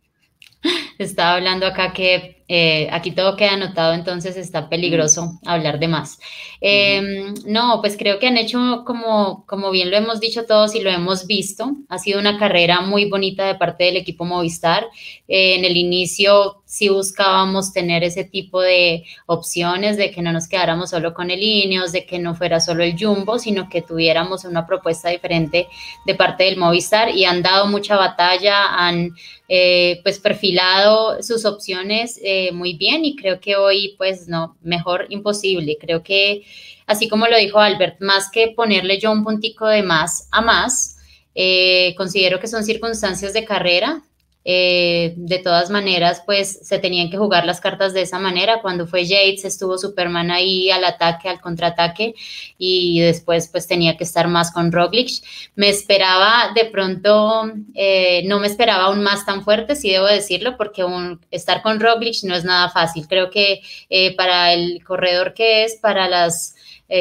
*laughs* Estaba hablando acá que eh, aquí todo queda anotado, entonces está peligroso hablar de más. Eh, No, pues creo que han hecho, como, como bien lo hemos dicho todos y lo hemos visto, ha sido una carrera muy bonita de parte del equipo Movistar. Eh, en el inicio sí buscábamos tener ese tipo de opciones, de que no nos quedáramos solo con el Ineos, de que no fuera solo el Jumbo, sino que tuviéramos una propuesta diferente de parte del Movistar y han dado mucha batalla, han eh, pues perfilado sus opciones eh, muy bien y creo que hoy pues no, mejor imposible. Creo que así como lo dijo Albert, más que ponerle yo un puntico de más a más, eh, considero que son circunstancias de carrera. Eh, de todas maneras, pues se tenían que jugar las cartas de esa manera. Cuando fue Yates, estuvo Superman ahí al ataque, al contraataque, y después pues tenía que estar más con Roglic. Me esperaba de pronto, eh, no me esperaba aún más tan fuerte, sí debo decirlo, porque estar con Roglic no es nada fácil. Creo que eh, para el corredor que es, para las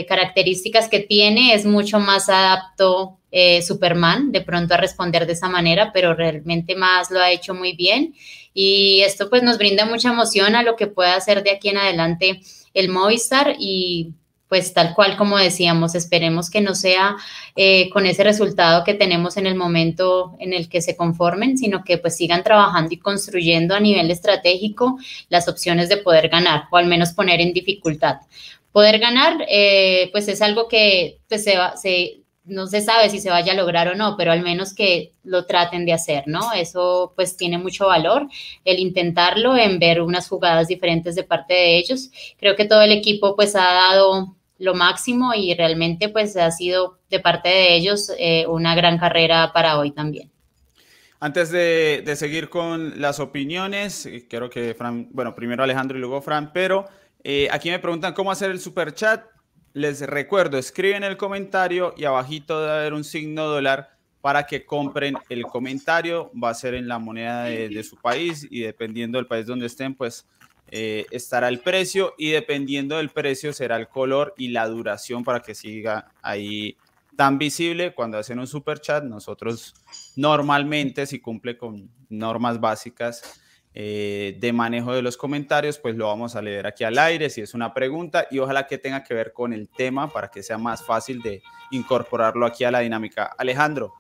características que tiene, es mucho más adapto eh, Superman de pronto a responder de esa manera, pero realmente más lo ha hecho muy bien y esto pues nos brinda mucha emoción a lo que pueda hacer de aquí en adelante el Movistar y pues tal cual como decíamos, esperemos que no sea eh, con ese resultado que tenemos en el momento en el que se conformen, sino que pues sigan trabajando y construyendo a nivel estratégico las opciones de poder ganar o al menos poner en dificultad. Poder ganar, eh, pues es algo que pues, se, no se sabe si se vaya a lograr o no, pero al menos que lo traten de hacer, ¿no? Eso pues tiene mucho valor, el intentarlo, en ver unas jugadas diferentes de parte de ellos. Creo que todo el equipo pues ha dado lo máximo y realmente pues ha sido de parte de ellos eh, una gran carrera para hoy también. Antes de, de, seguir con las opiniones, eh, quiero que Fran, bueno, primero Alejandro y luego Fran, pero eh, aquí me preguntan cómo hacer el super chat. Les recuerdo, escriben el comentario y abajito debe haber un signo dólar para que compren el comentario. Va a ser en la moneda de, su país y dependiendo del país donde estén, pues eh, estará el precio y dependiendo del precio será el color y la duración para que siga ahí tan visible. Cuando hacen un super chat, nosotros normalmente, si cumple con normas básicas, eh, de manejo de los comentarios, pues lo vamos a leer aquí al aire si es una pregunta y ojalá que tenga que ver con el tema para que sea más fácil de incorporarlo aquí a la dinámica. Alejandro.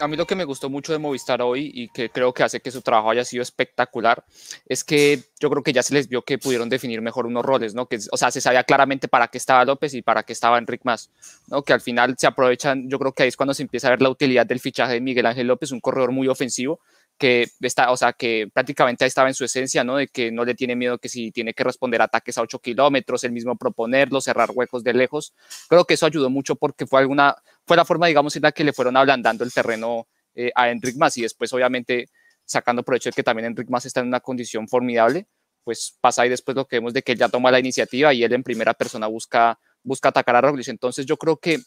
A mí lo que me gustó mucho de Movistar hoy y que creo que hace que su trabajo haya sido espectacular es que yo creo que ya se les vio que pudieron definir mejor unos roles, ¿no? Que, o sea, se sabía claramente para qué estaba López y para qué estaba Enric Más, ¿no? Que al final se aprovechan, yo creo que ahí es cuando se empieza a ver la utilidad del fichaje de Miguel Ángel López, un corredor muy ofensivo, que está, o sea, que prácticamente estaba en su esencia, ¿no? De que no le tiene miedo que si tiene que responder ataques a 8 kilómetros, el mismo proponerlo, cerrar huecos de lejos. Creo que eso ayudó mucho porque fue alguna, fue la forma, digamos, en la que le fueron ablandando el terreno eh, a Enric Mas y después, obviamente, sacando provecho de que también Enric Mas está en una condición formidable, pues pasa ahí después lo que vemos de que él ya toma la iniciativa y él en primera persona busca, busca atacar a Roglic. Entonces, yo creo que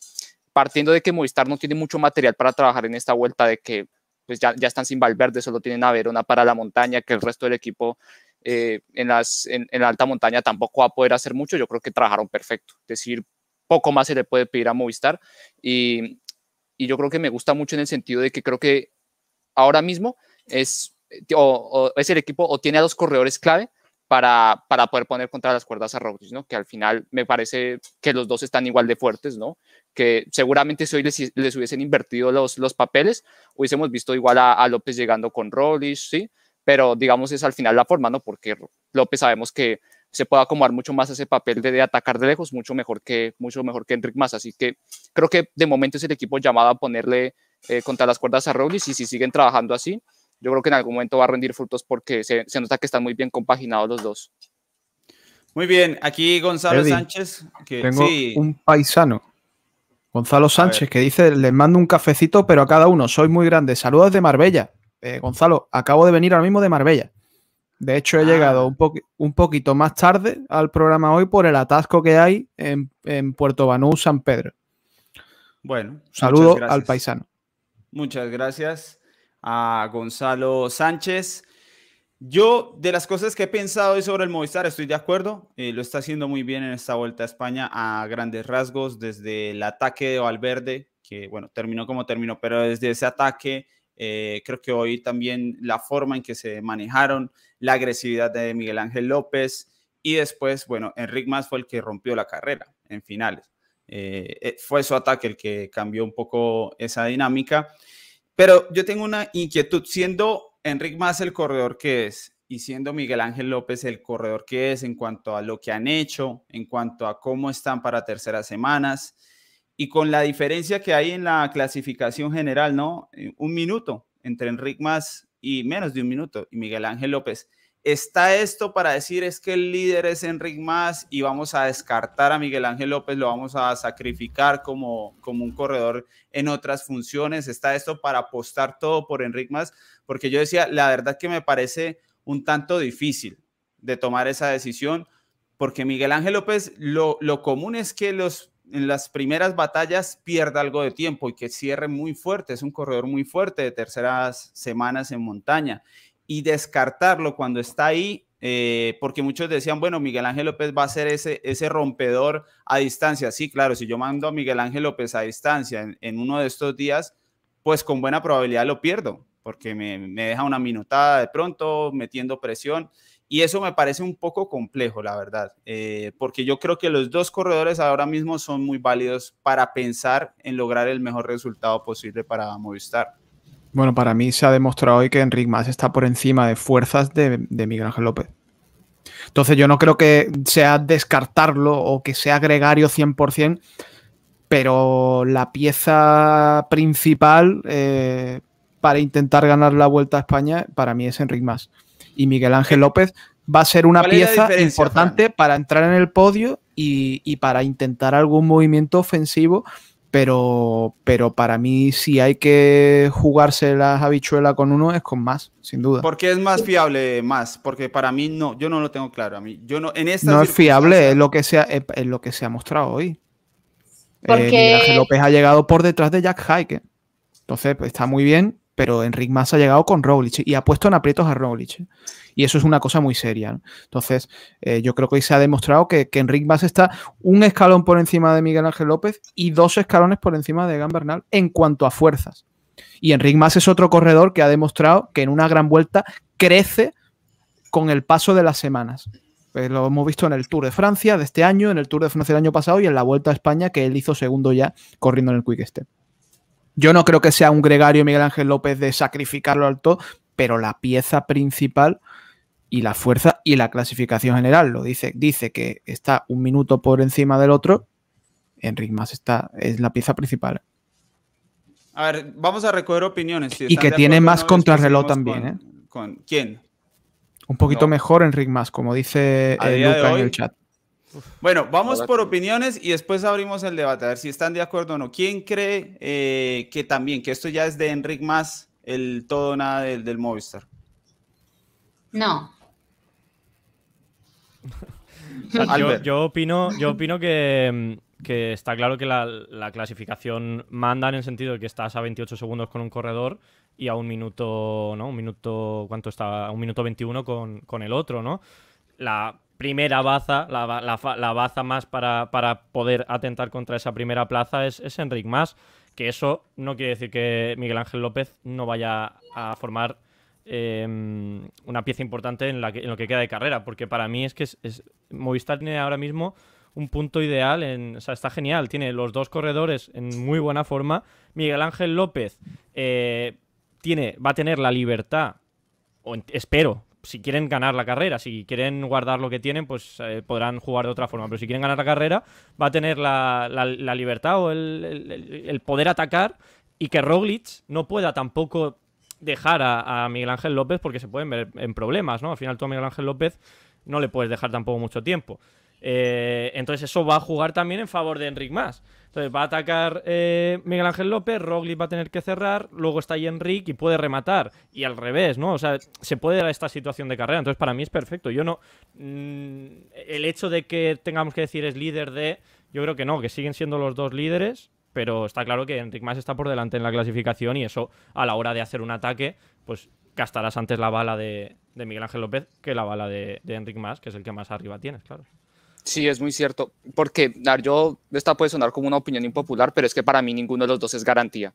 partiendo de que Movistar no tiene mucho material para trabajar en esta vuelta, de que pues ya, ya están sin Valverde, solo tienen a Verona para la montaña, que el resto del equipo eh, en, las, en, la alta montaña tampoco va a poder hacer mucho, yo creo que trabajaron perfecto, es decir, poco más se le puede pedir a Movistar. Y, y yo creo que me gusta mucho en el sentido de que creo que ahora mismo es, o, es el equipo o tiene a dos corredores clave para, para, poder poner contra las cuerdas a Roglic, ¿no? Que al final me parece que los dos están igual de fuertes, ¿no? que seguramente si hoy les, hubiesen invertido los, los papeles, hubiésemos visto igual a, López llegando con Rollis, ¿sí? Pero digamos es al final la forma, ¿no? Porque López sabemos que se puede acomodar mucho más a ese papel de, atacar de lejos, mucho mejor que, mucho mejor que Enric Más. Así que creo que de momento es el equipo llamado a ponerle eh, contra las cuerdas a Rollis y si siguen trabajando así, yo creo que en algún momento va a rendir frutos porque se, se nota que están muy bien compaginados los dos. Muy bien, aquí Gonzalo Sánchez. Que, tengo un paisano Gonzalo Sánchez, que dice, les mando un cafecito, pero a cada uno, soy muy grande. Saludos de Marbella. Eh, Gonzalo, acabo de venir ahora mismo de Marbella. De hecho, he ah. llegado un, un, poquito más tarde al programa hoy por el atasco que hay en, Puerto Banú, San Pedro. Bueno, saludo al paisano. Muchas gracias a Gonzalo Sánchez. Yo, de las cosas que he pensado hoy sobre el Movistar, estoy de acuerdo. Eh, lo está haciendo muy bien en esta vuelta a España a grandes rasgos, desde el ataque de Valverde, que bueno, terminó como terminó, pero desde ese ataque, eh, creo que hoy también la forma en que se manejaron, la agresividad de Miguel Ángel López y después, bueno, Enric Más fue el que rompió la carrera en finales. Eh, fue su ataque el que cambió un poco esa dinámica. Pero yo tengo una inquietud, siendo Enric Más el corredor que es y siendo Miguel Ángel López el corredor que es en cuanto a lo que han hecho, en cuanto a cómo están para terceras semanas y con la diferencia que hay en la clasificación general, ¿no? Eh, un minuto entre Enric Más y menos de un minuto y Miguel Ángel López. Está esto para decir es que el líder es Enric Más y vamos a descartar a Miguel Ángel López, lo vamos a sacrificar como, como un corredor en otras funciones. Está esto para apostar todo por Enric Más, porque yo decía, la verdad que me parece un tanto difícil de tomar esa decisión, porque Miguel Ángel López, lo, lo común es que los, en las primeras batallas pierda algo de tiempo y que cierre muy fuerte, es un corredor muy fuerte de terceras semanas en montaña. Y descartarlo cuando está ahí, eh, porque muchos decían, bueno, Miguel Ángel López va a ser ese, ese rompedor a distancia. Sí, claro, si yo mando a Miguel Ángel López a distancia en, uno de estos días, pues con buena probabilidad lo pierdo, porque me, me deja una minutada de pronto metiendo presión. Y eso me parece un poco complejo, la verdad, eh, porque yo creo que los dos corredores ahora mismo son muy válidos para pensar en lograr el mejor resultado posible para Movistar. Bueno, para mí se ha demostrado hoy que Enric Más está por encima de fuerzas de, de, Miguel Ángel López. Entonces yo no creo que sea descartarlo o que sea gregario 100%, pero la pieza principal eh, para intentar ganar la Vuelta a España para mí es Enric Más y Miguel Ángel López va a ser una pieza importante Fran? para entrar en el podio y, y, para intentar algún movimiento ofensivo. Pero, pero para mí, si hay que jugarse las habichuelas con uno, es con más, sin duda. ¿Por qué es más fiable más? Porque para mí no, yo no lo tengo claro. A mí, yo no, en esta no es fiable, es lo que se ha, es lo que se ha mostrado hoy. Porque... Eh, Miguel Ángel López ha llegado por detrás de Jack Hike. Entonces, pues, está muy bien, pero Enric Mas ha llegado con Roglic y ha puesto en aprietos a Roglic. Y eso es una cosa muy seria. Entonces, eh, yo creo que hoy se ha demostrado que, que Enric Mas está un escalón por encima de Miguel Ángel López y dos escalones por encima de Egan Bernal en cuanto a fuerzas. Y Enric Mas es otro corredor que ha demostrado que en una gran vuelta crece con el paso de las semanas. Pues lo hemos visto en el Tour de Francia de este año, en el Tour de Francia del año pasado y en la Vuelta a España que él hizo segundo ya corriendo en el Quick Step. Yo no creo que sea un gregario Miguel Ángel López de sacrificarlo al todo, pero la pieza principal y la fuerza y la clasificación general lo dice, dice que está un minuto por encima del otro. Enric Mas está, es la pieza principal. A ver, vamos a recoger opiniones. Si y que tiene más contrarreloj también, con, ¿eh? ¿Con quién? Un poquito no. mejor Enric Mas, como dice eh, Luca en el chat. Bueno, vamos por opiniones y después abrimos el debate, a ver si están de acuerdo o no. ¿Quién cree eh, que también, que esto ya es de Enric más el todo nada del, del Movistar? No. *laughs* yo, yo, opino, yo opino que, que está claro que la, la, clasificación manda en el sentido de que estás a 28 segundos con un corredor y a un minuto, ¿no? Un minuto, ¿cuánto está? A un minuto 21 con, con el otro, ¿no? La primera baza, la, la, la baza más para, para, poder atentar contra esa primera plaza es, es Enric Más. Que eso no quiere decir que Miguel Ángel López no vaya a formar eh, una pieza importante en, la que, en, lo que queda de carrera, porque para mí es que es, es, Movistar tiene ahora mismo un punto ideal, en, o sea, está genial, tiene los dos corredores en muy buena forma. Miguel Ángel López eh, tiene, va a tener la libertad, o espero, si quieren ganar la carrera, si quieren guardar lo que tienen, pues eh, podrán jugar de otra forma. Pero si quieren ganar la carrera, va a tener la, la, la libertad o el, poder atacar y que Roglic no pueda tampoco dejar a, Miguel Ángel López porque se pueden ver en problemas, ¿no? Al final tú a Miguel Ángel López no le puedes dejar tampoco mucho tiempo. Eh, entonces eso va a jugar también en favor de Enric Más. Entonces va a atacar eh, Miguel Ángel López, Roglic va a tener que cerrar, luego está ahí Enric y puede rematar. Y al revés, ¿no? O sea, se puede dar esta situación de carrera. Entonces para mí es perfecto. Yo no... Mmm, el hecho de que tengamos que decir es líder de... Yo creo que no, que siguen siendo los dos líderes, pero está claro que Enric Más está por delante en la clasificación y eso a la hora de hacer un ataque, pues gastarás antes la bala de, de Miguel Ángel López que la bala de, de Enric Más, que es el que más arriba tienes, claro. Sí, es muy cierto. Porque yo, esta puede sonar como una opinión impopular, pero es que para mí ninguno de los dos es garantía.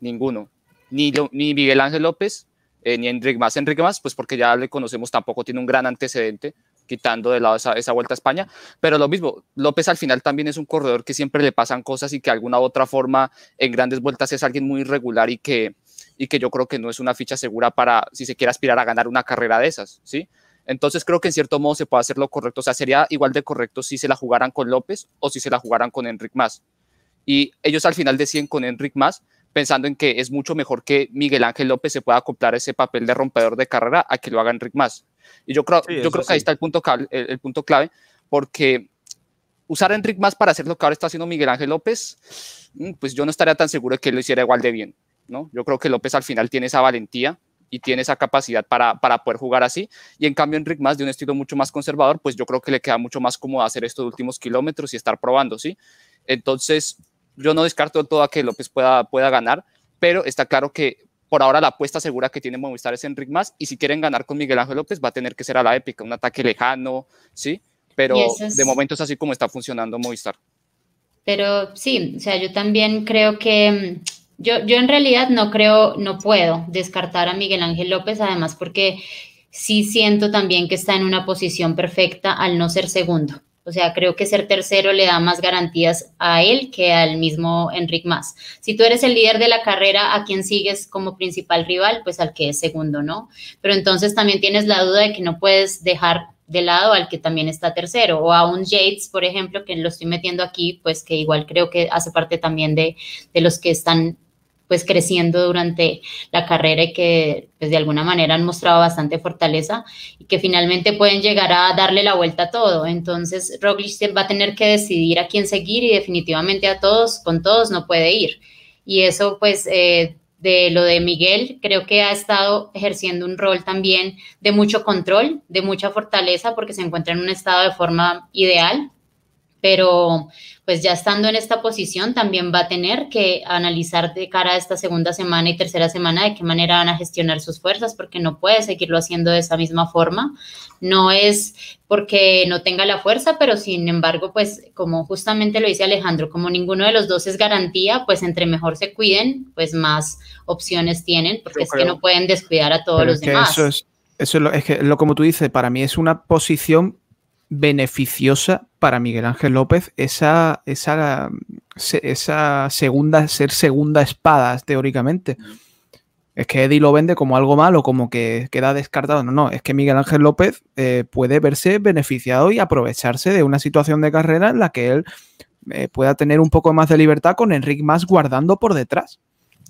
Ninguno. Ni, ni Miguel Ángel López, eh, ni Enrique Más. Enrique Más, pues porque ya le conocemos, tampoco tiene un gran antecedente, quitando de lado esa, esa, vuelta a España. Pero lo mismo, López al final también es un corredor que siempre le pasan cosas y que de alguna u otra forma en grandes vueltas es alguien muy irregular y que, y que yo creo que no es una ficha segura para si se quiere aspirar a ganar una carrera de esas, ¿sí? Entonces creo que en cierto modo se puede hacer lo correcto. O sea, sería igual de correcto si se la jugaran con López o si se la jugaran con Enric Más. Y ellos al final deciden con Enric Más pensando en que es mucho mejor que Miguel Ángel López se pueda acoplar ese papel de rompedor de carrera a que lo haga Enric Más. Y yo creo, Sí, yo creo que ahí está el punto, el, el punto clave, porque usar a Enric más para hacer lo que ahora está haciendo Miguel Ángel López, mm, pues yo no estaría tan seguro de que lo hiciera igual de bien, ¿no? Yo creo que López al final tiene esa valentía y tiene esa capacidad para, para poder jugar así, y en cambio Enric más de un estilo mucho más conservador, pues yo creo que le queda mucho más cómodo hacer estos últimos kilómetros y estar probando, ¿sí? Entonces, yo no descarto todo a que López pueda, pueda ganar, pero está claro que por ahora la apuesta segura que tiene Movistar es Enric más, y si quieren ganar con Miguel Ángel López va a tener que ser a la épica, un ataque lejano, ¿sí? Pero es- de momento es así como está funcionando Movistar. Pero sí, o sea, yo también creo que yo, yo en realidad no creo, no puedo descartar a Miguel Ángel López, además porque sí siento también que está en una posición perfecta al no ser segundo. O sea, creo que ser tercero le da más garantías a él que al mismo Enric Mas. Si tú eres el líder de la carrera, ¿a quién sigues como principal rival? Pues al que es segundo, ¿no? Pero entonces también tienes la duda de que no puedes dejar de lado al que también está tercero, o a un Yates, por ejemplo, que lo estoy metiendo aquí, pues que igual creo que hace parte también de, de los que están pues creciendo durante la carrera y que pues de alguna manera han mostrado bastante fortaleza y que finalmente pueden llegar a darle la vuelta a todo. Entonces Roglic va a tener que decidir a quién seguir y definitivamente a todos, con todos no puede ir. Y eso pues eh, de lo de Miguel, creo que ha estado ejerciendo un rol también de mucho control, de mucha fortaleza, porque se encuentra en un estado de forma ideal, pero pues ya estando en esta posición también va a tener que analizar de cara a esta segunda semana y tercera semana de qué manera van a gestionar sus fuerzas, porque no puede seguirlo haciendo de esa misma forma. No es porque no tenga la fuerza, pero sin embargo, pues como justamente lo dice Alejandro, como ninguno de los dos es garantía, pues entre mejor se cuiden, pues más opciones tienen, porque Yo es que no pueden descuidar a todos Pero los demás. Eso es, eso es lo, es que lo como tú dices, para mí es una posición beneficiosa para Miguel Ángel López esa, esa, esa segunda, ser segunda espada, teóricamente. Es que Eddie lo vende como algo malo, como que queda descartado. No, no, es que Miguel Ángel López eh, puede verse beneficiado y aprovecharse de una situación de carrera en la que él eh, pueda tener un poco más de libertad con Enric más guardando por detrás.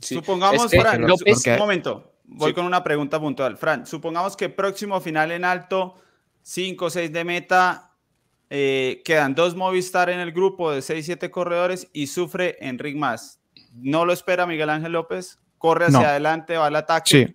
Sí. Supongamos, Es que Fran, López- un momento, voy Sí. con una pregunta puntual. Fran, supongamos que próximo final en alto, 5 o 6 de meta, eh, quedan dos Movistar en el grupo de 6, 7 corredores y sufre Enric más. ¿No lo espera Miguel Ángel López? ¿Corre hacia No. adelante, va al ataque? Sí.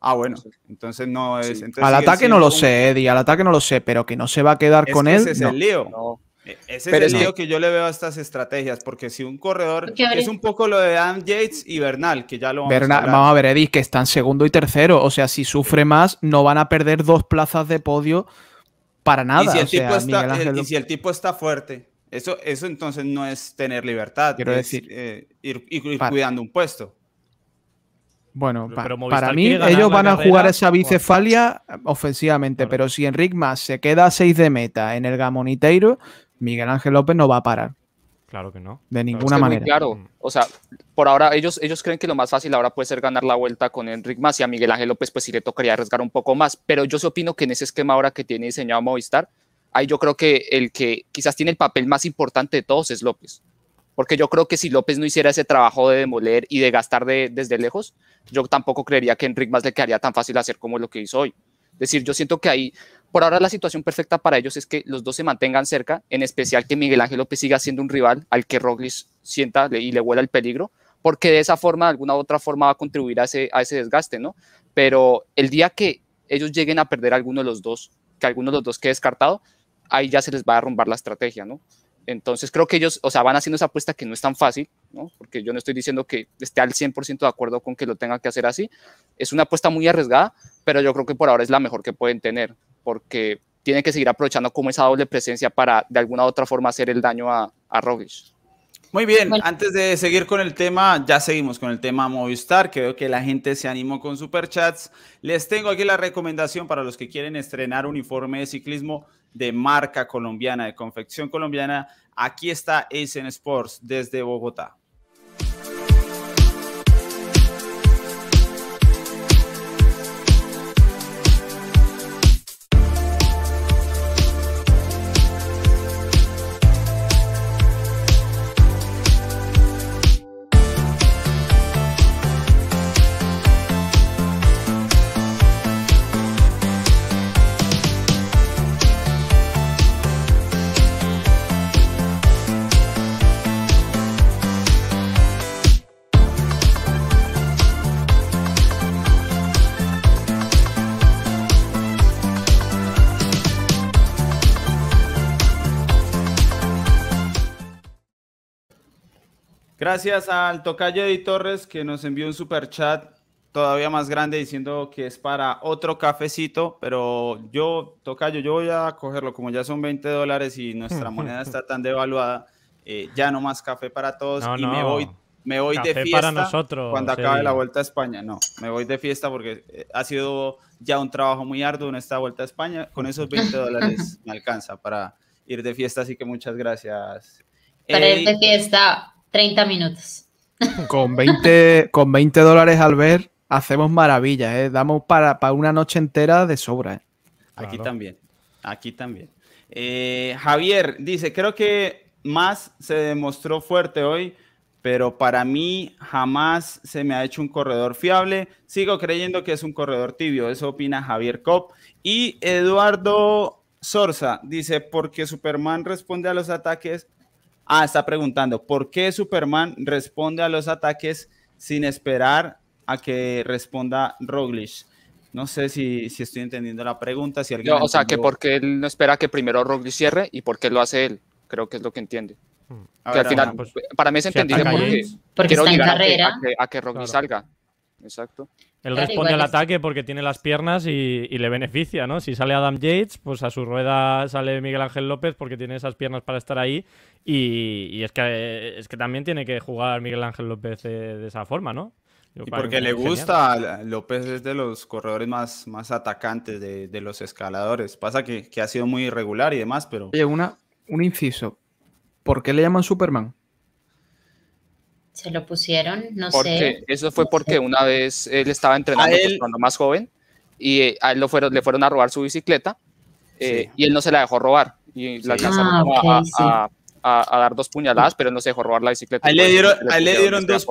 Ah, bueno, entonces no es... Sí. entonces Al ataque no lo un- sé, Eddie, al ataque no lo sé, pero que no se va a quedar Es con que él. ese es no. el lío. No. E- Ese Pero es el lío que yo le veo a estas estrategias, porque si un corredor, es un poco lo de Adam Yates y Bernal, que ya lo vamos Berna- a vamos a ver, Eddie, que están segundo y tercero. O sea, si sufre más, no van a perder dos plazas de podio para nada. y, si el O sea, tipo está, Miguel Ángel el- y si el tipo está fuerte, eso, eso entonces no es tener libertad, Quiero es, decir- eh, ir, ir- ir Para- cuidando un puesto. Bueno, Pero- pa- pero Movistar para mí, ellos van a carrera, jugar esa bicefalia ofensivamente, Claro. pero si Enric Mas se queda a 6 de meta en el Gamoniteiro, Miguel Ángel López no va a parar Claro que no. de Es ninguna que es muy manera. claro. Mm. O sea, por ahora ellos, ellos creen que lo más fácil ahora puede ser ganar la vuelta con Enric Mas y a Miguel Ángel López pues sí le tocaría arriesgar un poco más. Pero yo sí opino que en ese esquema ahora que tiene diseñado Movistar, ahí yo creo que el que quizás tiene el papel más importante de todos es López. Porque yo creo que si López no hiciera ese trabajo de demoler y de gastar de- desde lejos, yo tampoco creería que Enric Mas le quedaría tan fácil hacer como lo que hizo hoy. Es decir, yo siento que ahí, por ahora la situación perfecta para ellos es que los dos se mantengan cerca, en especial que Miguel Ángel López siga siendo un rival al que Roglic sienta y le huela el peligro, porque de esa forma, de alguna u otra forma, va a contribuir a ese, a ese desgaste, ¿no? Pero el día que ellos lleguen a perder alguno de los dos, que alguno de los dos quede descartado, ahí ya se les va a derrumbar la estrategia, ¿no? Entonces creo que ellos, o sea, van haciendo esa apuesta que no es tan fácil, ¿no? Porque yo no estoy diciendo que esté al 100% de acuerdo con que lo tengan que hacer así. Es una apuesta muy arriesgada, pero yo creo que por ahora es la mejor que pueden tener, porque tienen que seguir aprovechando como esa doble presencia para de alguna u otra forma hacer el daño a, a Roglic. Muy bien, Bueno. antes de seguir con el tema, ya seguimos con el tema Movistar, que veo que la gente se animó con superchats. Les tengo aquí la recomendación para los que quieren estrenar uniforme de ciclismo de marca colombiana, de confección colombiana. Aquí está Aizen Sports desde Bogotá. Gracias al Tocayo de Torres que nos envió un super chat todavía más grande diciendo que es para otro cafecito, pero yo, Tocayo, yo voy a cogerlo como ya son 20 dólares y nuestra *laughs* moneda está tan devaluada, eh, ya no más café para todos No, y me no. voy, me voy de Café fiesta para nosotros, cuando acabe Eddie. la vuelta a España. No, me voy de fiesta porque eh, ha sido ya un trabajo muy arduo en esta vuelta a España. Con esos 20 dólares *laughs* me alcanza para ir de fiesta, así que muchas gracias. Para Ey, ir de fiesta, 30 minutos. Con 20, con 20 dólares al ver, hacemos maravillas, ¿eh? Damos para, para una noche entera de sobra, ¿eh? Aquí Claro. también, aquí también. Eh, Javier dice, creo que más se demostró fuerte hoy, pero para mí jamás se me ha hecho un corredor fiable. Sigo creyendo que es un corredor tibio, eso opina Javier Cop. Y Eduardo Sorza dice, porque Superman responde a los ataques. Ah, está preguntando, ¿por qué Superman responde a los ataques sin esperar a que responda Roglic? No sé si, si estoy entendiendo la pregunta. Si alguien la o sea, que entendió. porque él no espera que primero Roglic cierre y por qué lo hace él. Creo que es lo que entiende. A que ver, al final, Ana, pues, para mí es entendible porque. Porque quiero está en obligar a que, carrera. a que, a que Roglic Claro. salga. Exacto. Él Claro, responde al ataque porque tiene las piernas y, y le beneficia, ¿no? Si sale Adam Yates, pues a su rueda sale Miguel Ángel López porque tiene esas piernas para estar ahí. Y, y es, que, es que también tiene que jugar Miguel Ángel López de, de esa forma, ¿no? Yo Y porque le genial. gusta, López es de los corredores más, más atacantes de, de los escaladores. Pasa que, que ha sido muy irregular y demás, pero Oye, una, un inciso. ¿Por qué le llaman Superman? Se lo pusieron, no Porque sé. eso fue porque una vez él estaba entrenando pues, él- cuando más joven y eh, a él lo fueron, le fueron a robar su bicicleta eh, Sí. y él no se la dejó robar. Y Sí. le alcanzaron Ah, como a, sí. a- a- a dar dos puñaladas, pero él no se dejó robar la bicicleta. A él le Por eso dieron- le a él le dieron dos-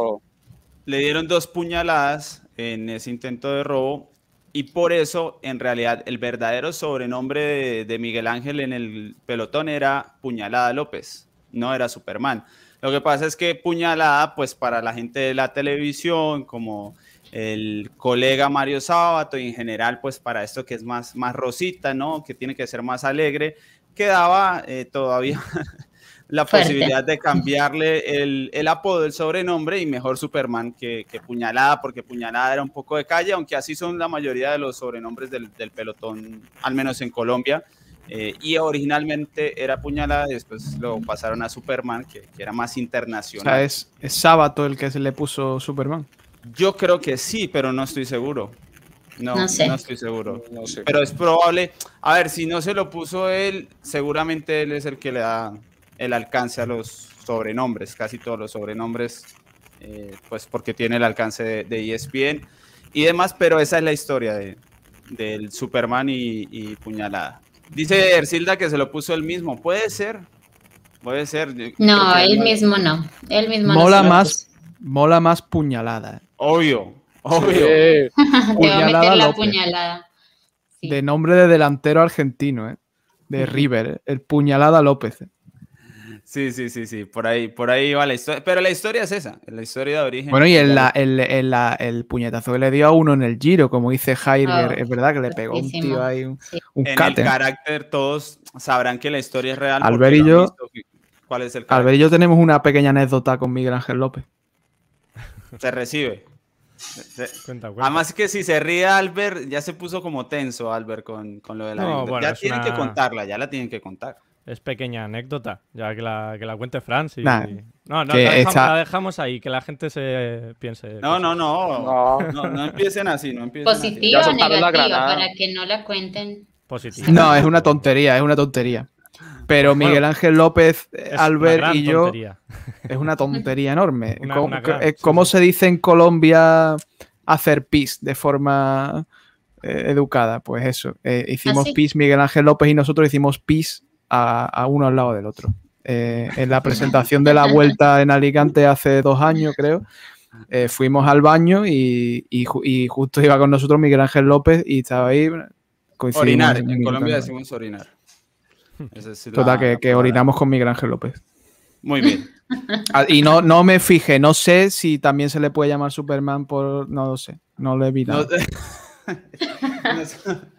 le dieron dos puñaladas en ese intento de robo y por eso en realidad el verdadero sobrenombre de, de Miguel Ángel en el pelotón era Puñalada López, no era Superman. Lo que pasa es que Puñalada, pues para la gente de la televisión, como el colega Mario Sábato y en general, pues para esto que es más, más rosita, ¿no? Que tiene que ser más alegre, quedaba eh, todavía *laughs* la Fuerte. posibilidad de cambiarle el, el apodo, el sobrenombre y mejor Superman que, que Puñalada, porque Puñalada era un poco de calle, aunque así son la mayoría de los sobrenombres del, del pelotón, al menos en Colombia. Eh, y originalmente era Puñalada y después lo pasaron a Superman, que, que era más O sea, internacional. es, es Sábato el que se le puso Superman. Yo creo que sí, pero no estoy seguro. No, No sé. no estoy seguro. No sé. Pero es probable. A ver, si no se lo puso él, seguramente él es el que le da el alcance a los sobrenombres, casi todos los sobrenombres, eh, pues porque tiene el alcance de, de ESPN y demás, pero esa es la historia de, del Superman y, y Puñalada. Dice Ercilda que se lo puso él mismo. Puede ser. Puede ser. No, él no- mismo no. Él mismo no Mola lo más, mola más puñalada. Obvio. Obvio. Eh, Te va a Puñalada meter la puñalada. Sí. De nombre de delantero argentino, ¿eh? De River, ¿eh? el puñalada López. ¿eh? Sí, sí, sí, sí. Por ahí, por ahí va la historia. Pero la historia es esa. La historia de origen. Bueno, y el, lo- la- el, el- la- el puñetazo que le dio a uno en el giro, como dice Heider, Oh, es verdad que le pegó un tío ahí, un, Sí. un en el carácter todos sabrán que la historia es real. Albert y yo-. ¿Cuál es el carácter? Albert y yo tenemos una pequeña anécdota con Miguel Ángel López. Se recibe. Se- se- Cuenta, cuenta. Además que si se ríe Albert, ya se puso como tenso Albert con, con lo de la No, bueno, Ya tienen que contarla, ya la tienen que contar. Es pequeña anécdota, ya que la, que la cuente Franz. y- Nah, no, no, que la dejamos, esta- la dejamos ahí, que la gente se piense. No, no, no. No. No, no empiecen así, no empiecen así. Positiva Ya o granada. para que no la cuenten. Positivo. No, es una tontería, es una tontería. Pero Bueno, Miguel Ángel López, Albert y yo tontería. es una tontería enorme. Una- ¿Cómo, una gran, sí, cómo sí. se dice en Colombia hacer pis de forma eh, educada? Pues eso, eh, hicimos ¿Ah, sí? pis Miguel Ángel López y nosotros hicimos pis a, a uno al lado del otro. Eh, en la presentación de la vuelta en Alicante hace dos años, creo, eh, fuimos al baño y, y ju- y justo iba con nosotros Miguel Ángel López y estaba ahí. Orinar, en en Colombia decimos orinar. Es Total, que, orinamos con Miguel Ángel López. Muy bien. Ah, Y no, no me fijé, no sé si también se le puede llamar Superman por. No lo sé, no lo he visto. No, *laughs*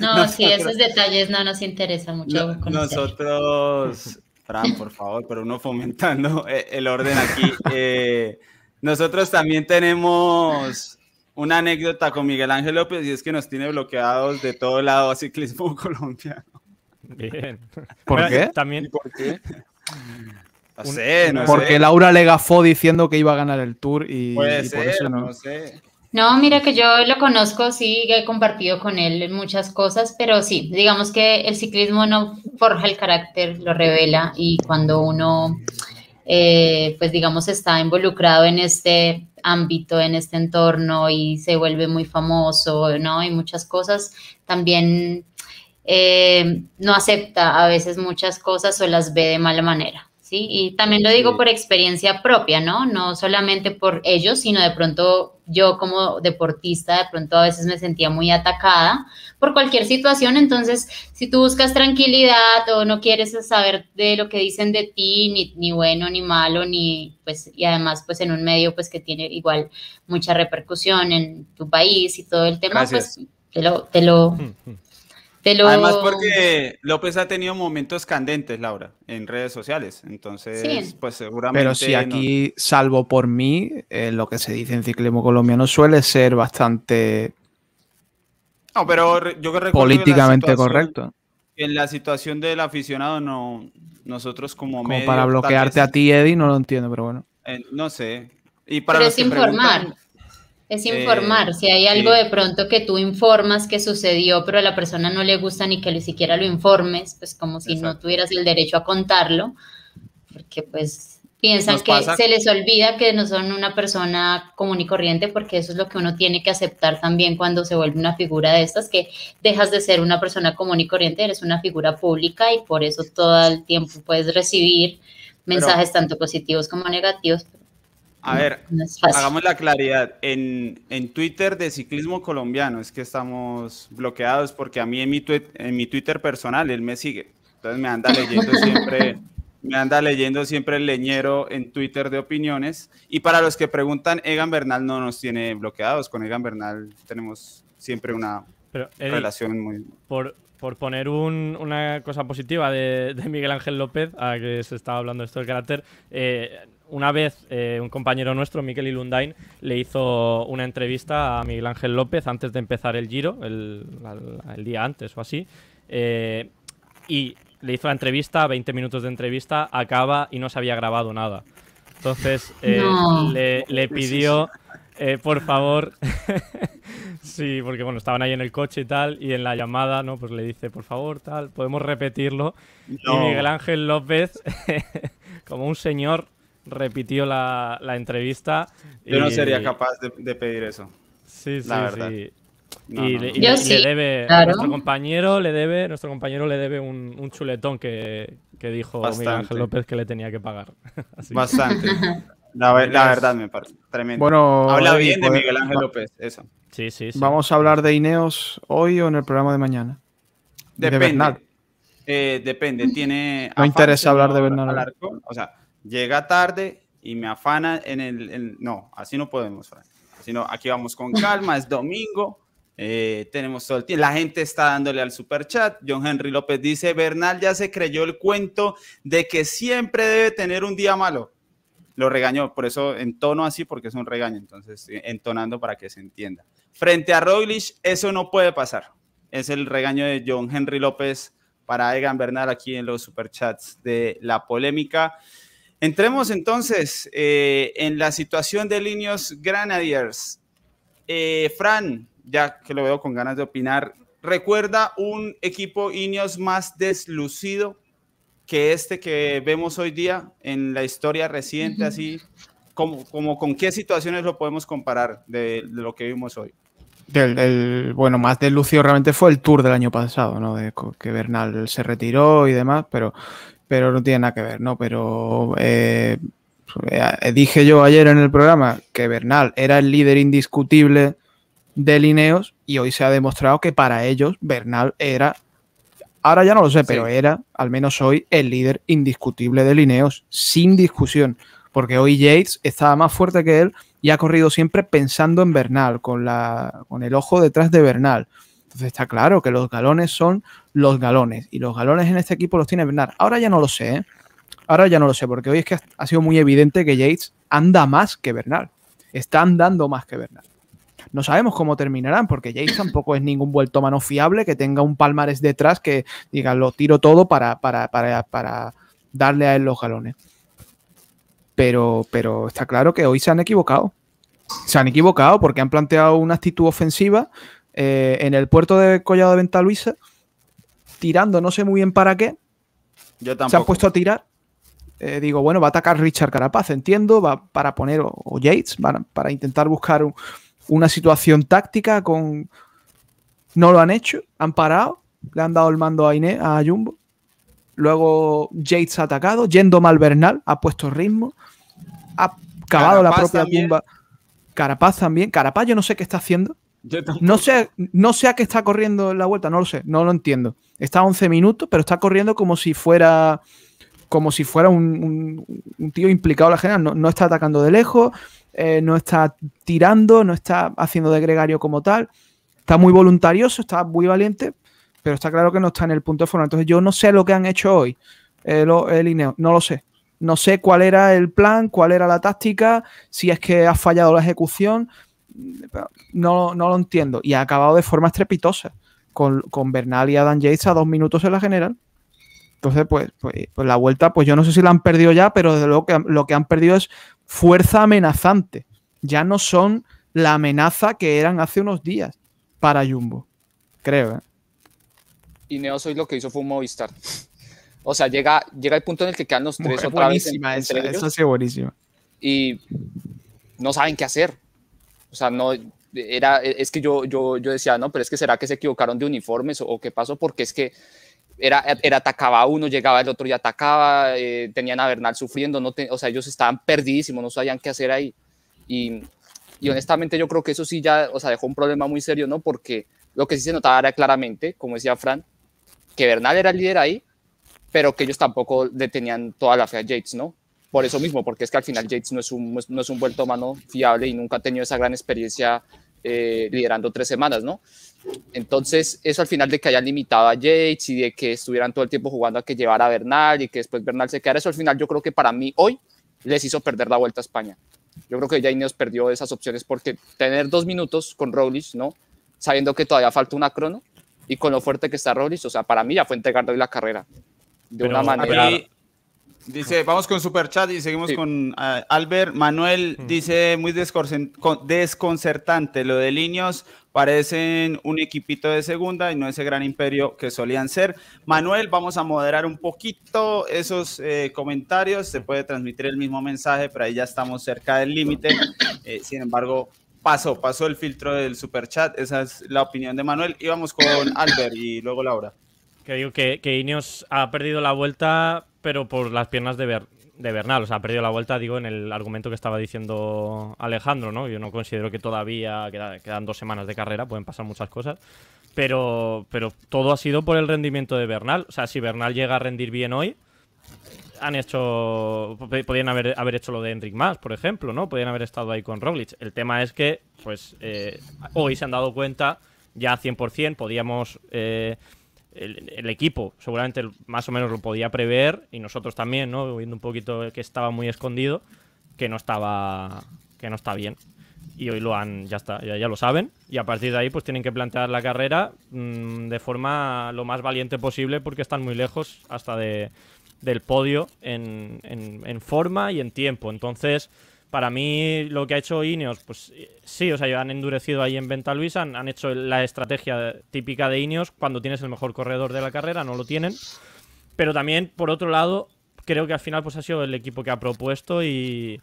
Nosotros- *laughs* sí, esos detalles no nos interesan mucho. No- nosotros Fran, por favor, pero uno fomentando eh, el orden aquí. Eh, nosotros también tenemos una anécdota con Miguel Ángel López y es que nos tiene bloqueados de todo lado a ciclismo *laughs* colombiano. Bien. ¿Por qué? También, ¿Por qué? No sé, no Porque sé. Laura le gafó diciendo que iba a ganar el Tour y, Puede y por ser, eso no. no sé. No, mira que yo lo conozco, sí, he compartido con él muchas cosas, pero sí, digamos que el ciclismo no forja el carácter, lo revela y cuando uno, eh, pues digamos, está involucrado en este ámbito, en este entorno y se vuelve muy famoso, ¿no? Y muchas cosas, también eh, no acepta a veces muchas cosas o las ve de mala manera. ¿Sí? Y también lo digo Sí. por experiencia propia, ¿no? No solamente por ellos, sino de pronto yo como deportista, de pronto a veces me sentía muy atacada por cualquier situación. Entonces, si tú buscas tranquilidad o no quieres saber de lo que dicen de ti, ni, ni bueno ni malo, ni pues, y además pues en un medio pues que tiene igual mucha repercusión en tu país y todo el tema, Gracias. pues te lo, te lo, te lo... Además, porque López ha tenido momentos candentes, Laura, en redes sociales. Entonces, Sí. pues seguramente. Pero si no- aquí, salvo por mí, eh, lo que se dice en ciclismo colombiano suele ser bastante No, pero yo que políticamente correcto. En la situación del aficionado, no. Nosotros como, Como medio, para bloquearte vez, a ti, Eddie, no lo entiendo, pero bueno. eh, no sé. Y para Pero los es que informar. preguntan, Es Eh, informar, si hay algo de pronto que tú informas que sucedió, pero a la persona no le gusta ni que ni siquiera lo informes, pues como si no tuvieras el derecho a contarlo, porque pues piensan que pasa- se les olvida que no son una persona común y corriente, porque eso es lo que uno tiene que aceptar también cuando se vuelve una figura de estas, que dejas de ser una persona común y corriente, eres una figura pública y por eso todo el tiempo puedes recibir mensajes tanto positivos como negativos. A ver, No hagamos la claridad. En, en Twitter de ciclismo colombiano es que estamos bloqueados porque a mí en mi, tuit- en mi Twitter personal él me sigue. Entonces me anda leyendo *laughs* siempre. Me anda leyendo siempre el leñero en Twitter de opiniones. Y para los que preguntan, Egan Bernal no nos tiene bloqueados. Con Egan Bernal tenemos siempre una pero, Eddie, relación muy... por, por poner un- una cosa positiva de, de Miguel Ángel López, a que se estaba hablando esto del carácter, eh, una vez eh, un compañero nuestro, Miquel Ilundain, le hizo una entrevista a Miguel Ángel López antes de empezar el Giro, el, día antes o así, eh, y le hizo la entrevista, 20 minutos de entrevista, acaba y no se había grabado nada. Entonces eh, No. le, le pidió, eh, por favor, *laughs* sí, porque bueno, estaban ahí en el coche y tal, y en la llamada, ¿no? Pues le dice, por favor, tal, podemos repetirlo. No. Y Miguel Ángel López, *laughs* como un señor, repitió la, la entrevista. Yo no sería capaz de, de pedir eso. Sí, sí, la verdad. sí. No, y no, le, no. y Yo le- y sí, le debe, claro. nuestro compañero le debe, nuestro compañero le debe un, un chuletón que, que dijo Miguel. Ángel López que le tenía que pagar. *laughs* Así Bastante. *laughs* La, ver- la verdad me parece tremendo. Bueno, Habla bien de pues, Miguel Ángel López, eso. Sí, sí, sí. ¿Vamos a hablar de Ineos hoy o en el programa de mañana? De. Depende. Eh, depende. Tiene. No interesa hablar de Bernal. Alarcón. O sea, llega tarde y me afana en el. en- no, así no podemos, Fran. Sino aquí vamos con *laughs* calma, es domingo. eh, tenemos todo el tiempo. La gente está dándole al super chat. John Henry López dice: Bernal ya se creyó el cuento de que siempre debe tener un día malo. Lo regañó, por eso entono así, porque es un regaño. Entonces, estoy entonando para que se entienda. Frente a Roglic, eso no puede pasar. Es el regaño de John Henry López para Egan Bernal aquí en los superchats de la polémica. Entremos entonces eh, en la situación de Líneos Granadiers. Eh, Fran, ya que lo veo con ganas de opinar, ¿recuerda un equipo Ineos más deslucido que este que vemos hoy día en la historia reciente? Así, como, como con qué situaciones lo podemos comparar de, de lo que vimos hoy? Del, el- bueno, más deslucido realmente fue el Tour del año pasado, ¿no? De que Bernal se retiró y demás, pero, pero no tiene nada que ver, ¿no? Pero eh, dije yo ayer en el programa que Bernal era el líder indiscutible de Lineos y hoy se ha demostrado que para ellos Bernal era, ahora ya no lo sé, pero era, al menos hoy, el líder indiscutible de Lineos, sin discusión, porque hoy Yates estaba más fuerte que él y ha corrido siempre pensando en Bernal, con, la, con el ojo detrás de Bernal. Entonces está claro que los galones son los galones y los galones en este equipo los tiene Bernal. Ahora ya no lo sé, ¿eh? Ahora ya no lo sé, porque hoy es que ha sido muy evidente que Yates anda más que Bernal. Está andando más que Bernal. No sabemos cómo terminarán, porque Yates tampoco es ningún vuelto mano fiable que tenga un palmarés detrás que diga lo tiro todo para, para, para, para darle a él los galones. Pero, pero está claro que hoy se han equivocado. Se han equivocado porque han planteado una actitud ofensiva eh, en el puerto de Collado de Venta Luisa, tirando no sé muy bien para qué. Yo Se han puesto a tirar. Eh, digo, bueno, va a atacar Richard Carapaz, entiendo, va para poner, o, o Yates, para, para intentar buscar un- una situación táctica con... No lo han hecho, han parado, le han dado el mando a, Ine- a Jumbo. Luego Yates ha atacado, yendo mal Bernal, ha puesto ritmo, ha cavado la propia tumba. Carapaz también. Carapaz yo no sé qué está haciendo. No sé, no sé a qué está corriendo en la vuelta, no lo sé, no lo entiendo. Está a 11 minutos, pero está corriendo como si fuera como si fuera un, tío implicado en la general. No, no está atacando de lejos, eh, no está tirando, no está haciendo de gregario como tal. Está muy voluntarioso, está muy valiente, pero está claro que no está en el punto de forma. Entonces yo no sé lo que han hecho hoy, eh, lo- el Ineos, no lo sé. No sé cuál era el plan, cuál era la táctica, si es que ha fallado la ejecución no, no lo entiendo. Y ha acabado de forma estrepitosa. Con, con Bernal y Adam Yates a dos minutos en la general. Entonces, pues, pues, pues la vuelta, pues yo no sé si la han perdido ya, pero desde luego que lo que han perdido es fuerza amenazante. Ya no son la amenaza que eran hace unos días para Jumbo. Creo, ¿eh? Ineos hoy lo que hizo fue un Movistar. O sea, llega, llega el punto en el que quedan los tres Mujer, otra vez en- buenísima esa, entre ellos esa ha sido buenísima. y no saben qué hacer. O sea, no era, es que yo, yo, yo decía, no, pero es que será que se equivocaron de uniformes o, o qué pasó, porque es que era, era atacaba uno, llegaba el otro y atacaba, eh, tenían a Bernal sufriendo, no te- o sea, ellos estaban perdidísimos, no sabían qué hacer ahí. Y, y honestamente yo creo que eso sí ya, o sea, dejó un problema muy serio, ¿no? Porque lo que sí se notaba era claramente, como decía Fran, que Bernal era el líder ahí, pero que ellos tampoco le tenían toda la fe a Yates, ¿no? Por eso mismo, porque es que al final Yates no es un, no es un vuelto mano fiable y nunca ha tenido esa gran experiencia eh, liderando tres semanas, ¿no? Entonces, eso al final de que hayan limitado a Yates y de que estuvieran todo el tiempo jugando a que llevara a Bernal y que después Bernal se quedara, eso al final yo creo que para mí hoy les hizo perder la vuelta a España. Yo creo que ya Ineos perdió esas opciones porque tener dos minutos con Roglic, ¿no? Sabiendo que todavía falta una crono y con lo fuerte que está Roglic, o sea, para mí ya fue entregarle hoy la carrera. De Pero una manera... Aquí dice, vamos con super chat y seguimos Sí. con ah, Albert. Manuel dice, muy desconcertante lo de Linios. Parecen un equipito de segunda y no ese gran imperio que solían ser. Manuel, vamos a moderar un poquito esos eh, comentarios. Se puede transmitir el mismo mensaje, pero ahí ya estamos cerca del límite. Eh, sin embargo, pasó, pasó el filtro del super chat. Esa es la opinión de Manuel. Y vamos con Albert y luego Laura. Que digo que, que Ineos ha perdido la vuelta, pero por las piernas de, Ber- de Bernal. O sea, ha perdido la vuelta, digo, en el argumento que estaba diciendo Alejandro, ¿no? Yo no considero que todavía queda- quedan dos semanas de carrera, pueden pasar muchas cosas. Pero, pero todo ha sido por el rendimiento de Bernal. O sea, si Bernal llega a rendir bien hoy, han hecho. p- Podrían haber, haber hecho lo de Enric Mas, por ejemplo, ¿no? Podrían haber estado ahí con Roglic. El tema es que, pues, eh, hoy se han dado cuenta, ya 100%, podíamos. eh, el, el equipo seguramente más o menos lo podía prever y nosotros también, ¿no? Viendo un poquito que estaba muy escondido, que no estaba. que no está bien. Y hoy lo han, ya está, ya, ya lo saben. Y a partir de ahí, pues tienen que plantear la carrera mm, de forma lo más valiente posible porque están muy lejos hasta de, del podio en, en- en forma y en tiempo. Entonces, para mí, lo que ha hecho Ineos, pues sí, o sea, han endurecido ahí en Venta Luisa, han, han hecho la estrategia típica de Ineos cuando tienes el mejor corredor de la carrera, no lo tienen. Pero también, por otro lado, creo que al final pues ha sido el equipo que ha propuesto y,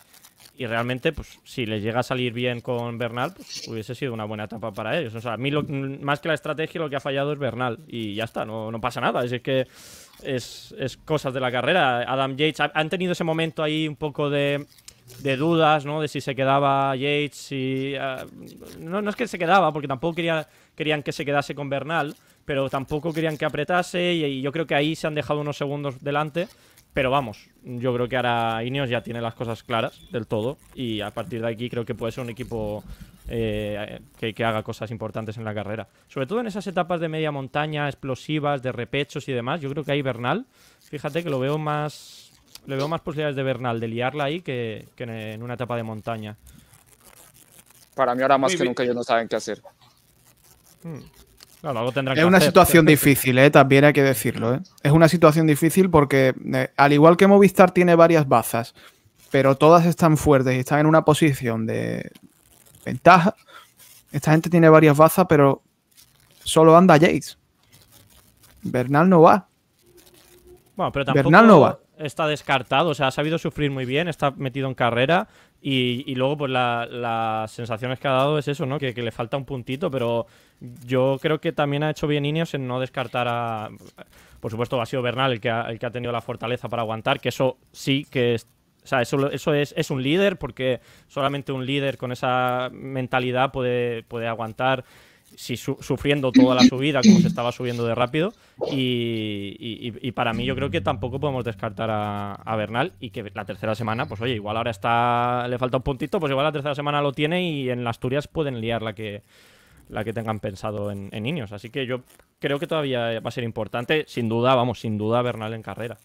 y realmente, pues si les llega a salir bien con Bernal, pues hubiese sido una buena etapa para ellos. O sea, a mí lo- más que la estrategia lo que ha fallado es Bernal y ya está, no, no pasa nada. Es que es, es cosas de la carrera. Adam Yates ha- han tenido ese momento ahí un poco de, de dudas, ¿no? De si se quedaba Yates, y no, no es que se quedaba, porque tampoco quería, querían que se quedase con Bernal, pero tampoco querían que apretase y, y yo creo que ahí se han dejado unos segundos delante. Pero vamos, yo creo que ahora Ineos ya tiene las cosas claras del todo y a partir de aquí creo que puede ser un equipo eh, que, que haga cosas importantes en la carrera. Sobre todo en esas etapas de media montaña, explosivas, de repechos y demás. Yo creo que ahí Bernal, fíjate que lo veo más, le veo más posibilidades de Bernal de liarla ahí que, que en una etapa de montaña. Para mí ahora más que nunca ellos no saben qué hacer. Hmm. Claro, algo tendrán Es que una hacer. situación difícil, ¿eh? también hay que decirlo. ¿eh? Es una situación difícil porque, eh, al igual que Movistar tiene varias bazas, pero todas están fuertes y están en una posición de ventaja, esta gente tiene varias bazas, pero solo anda Jace. Bernal no va. Bueno, pero tampoco Bernal no va. Está descartado, o sea, ha sabido sufrir muy bien, está metido en carrera y, y luego pues la- las sensaciones que ha dado es eso, ¿no? Que, que le falta un puntito, pero yo creo que también ha hecho bien Ineos en no descartar a... Por supuesto, ha sido Bernal el que ha, el que ha tenido la fortaleza para aguantar, que eso sí que es... O sea, eso, eso es, es un líder, porque solamente un líder con esa mentalidad puede, puede aguantar si su- sufriendo toda la subida como se estaba subiendo de rápido. Y, y- para mí yo creo que tampoco podemos descartar a, a Bernal y que la tercera semana, pues oye, igual ahora está le falta un puntito, pues igual la tercera semana lo tiene y en las Asturias pueden liar la que la que tengan pensado en, en Ineos. Así que yo creo que todavía va a ser importante, sin duda, vamos, sin duda Bernal en carrera.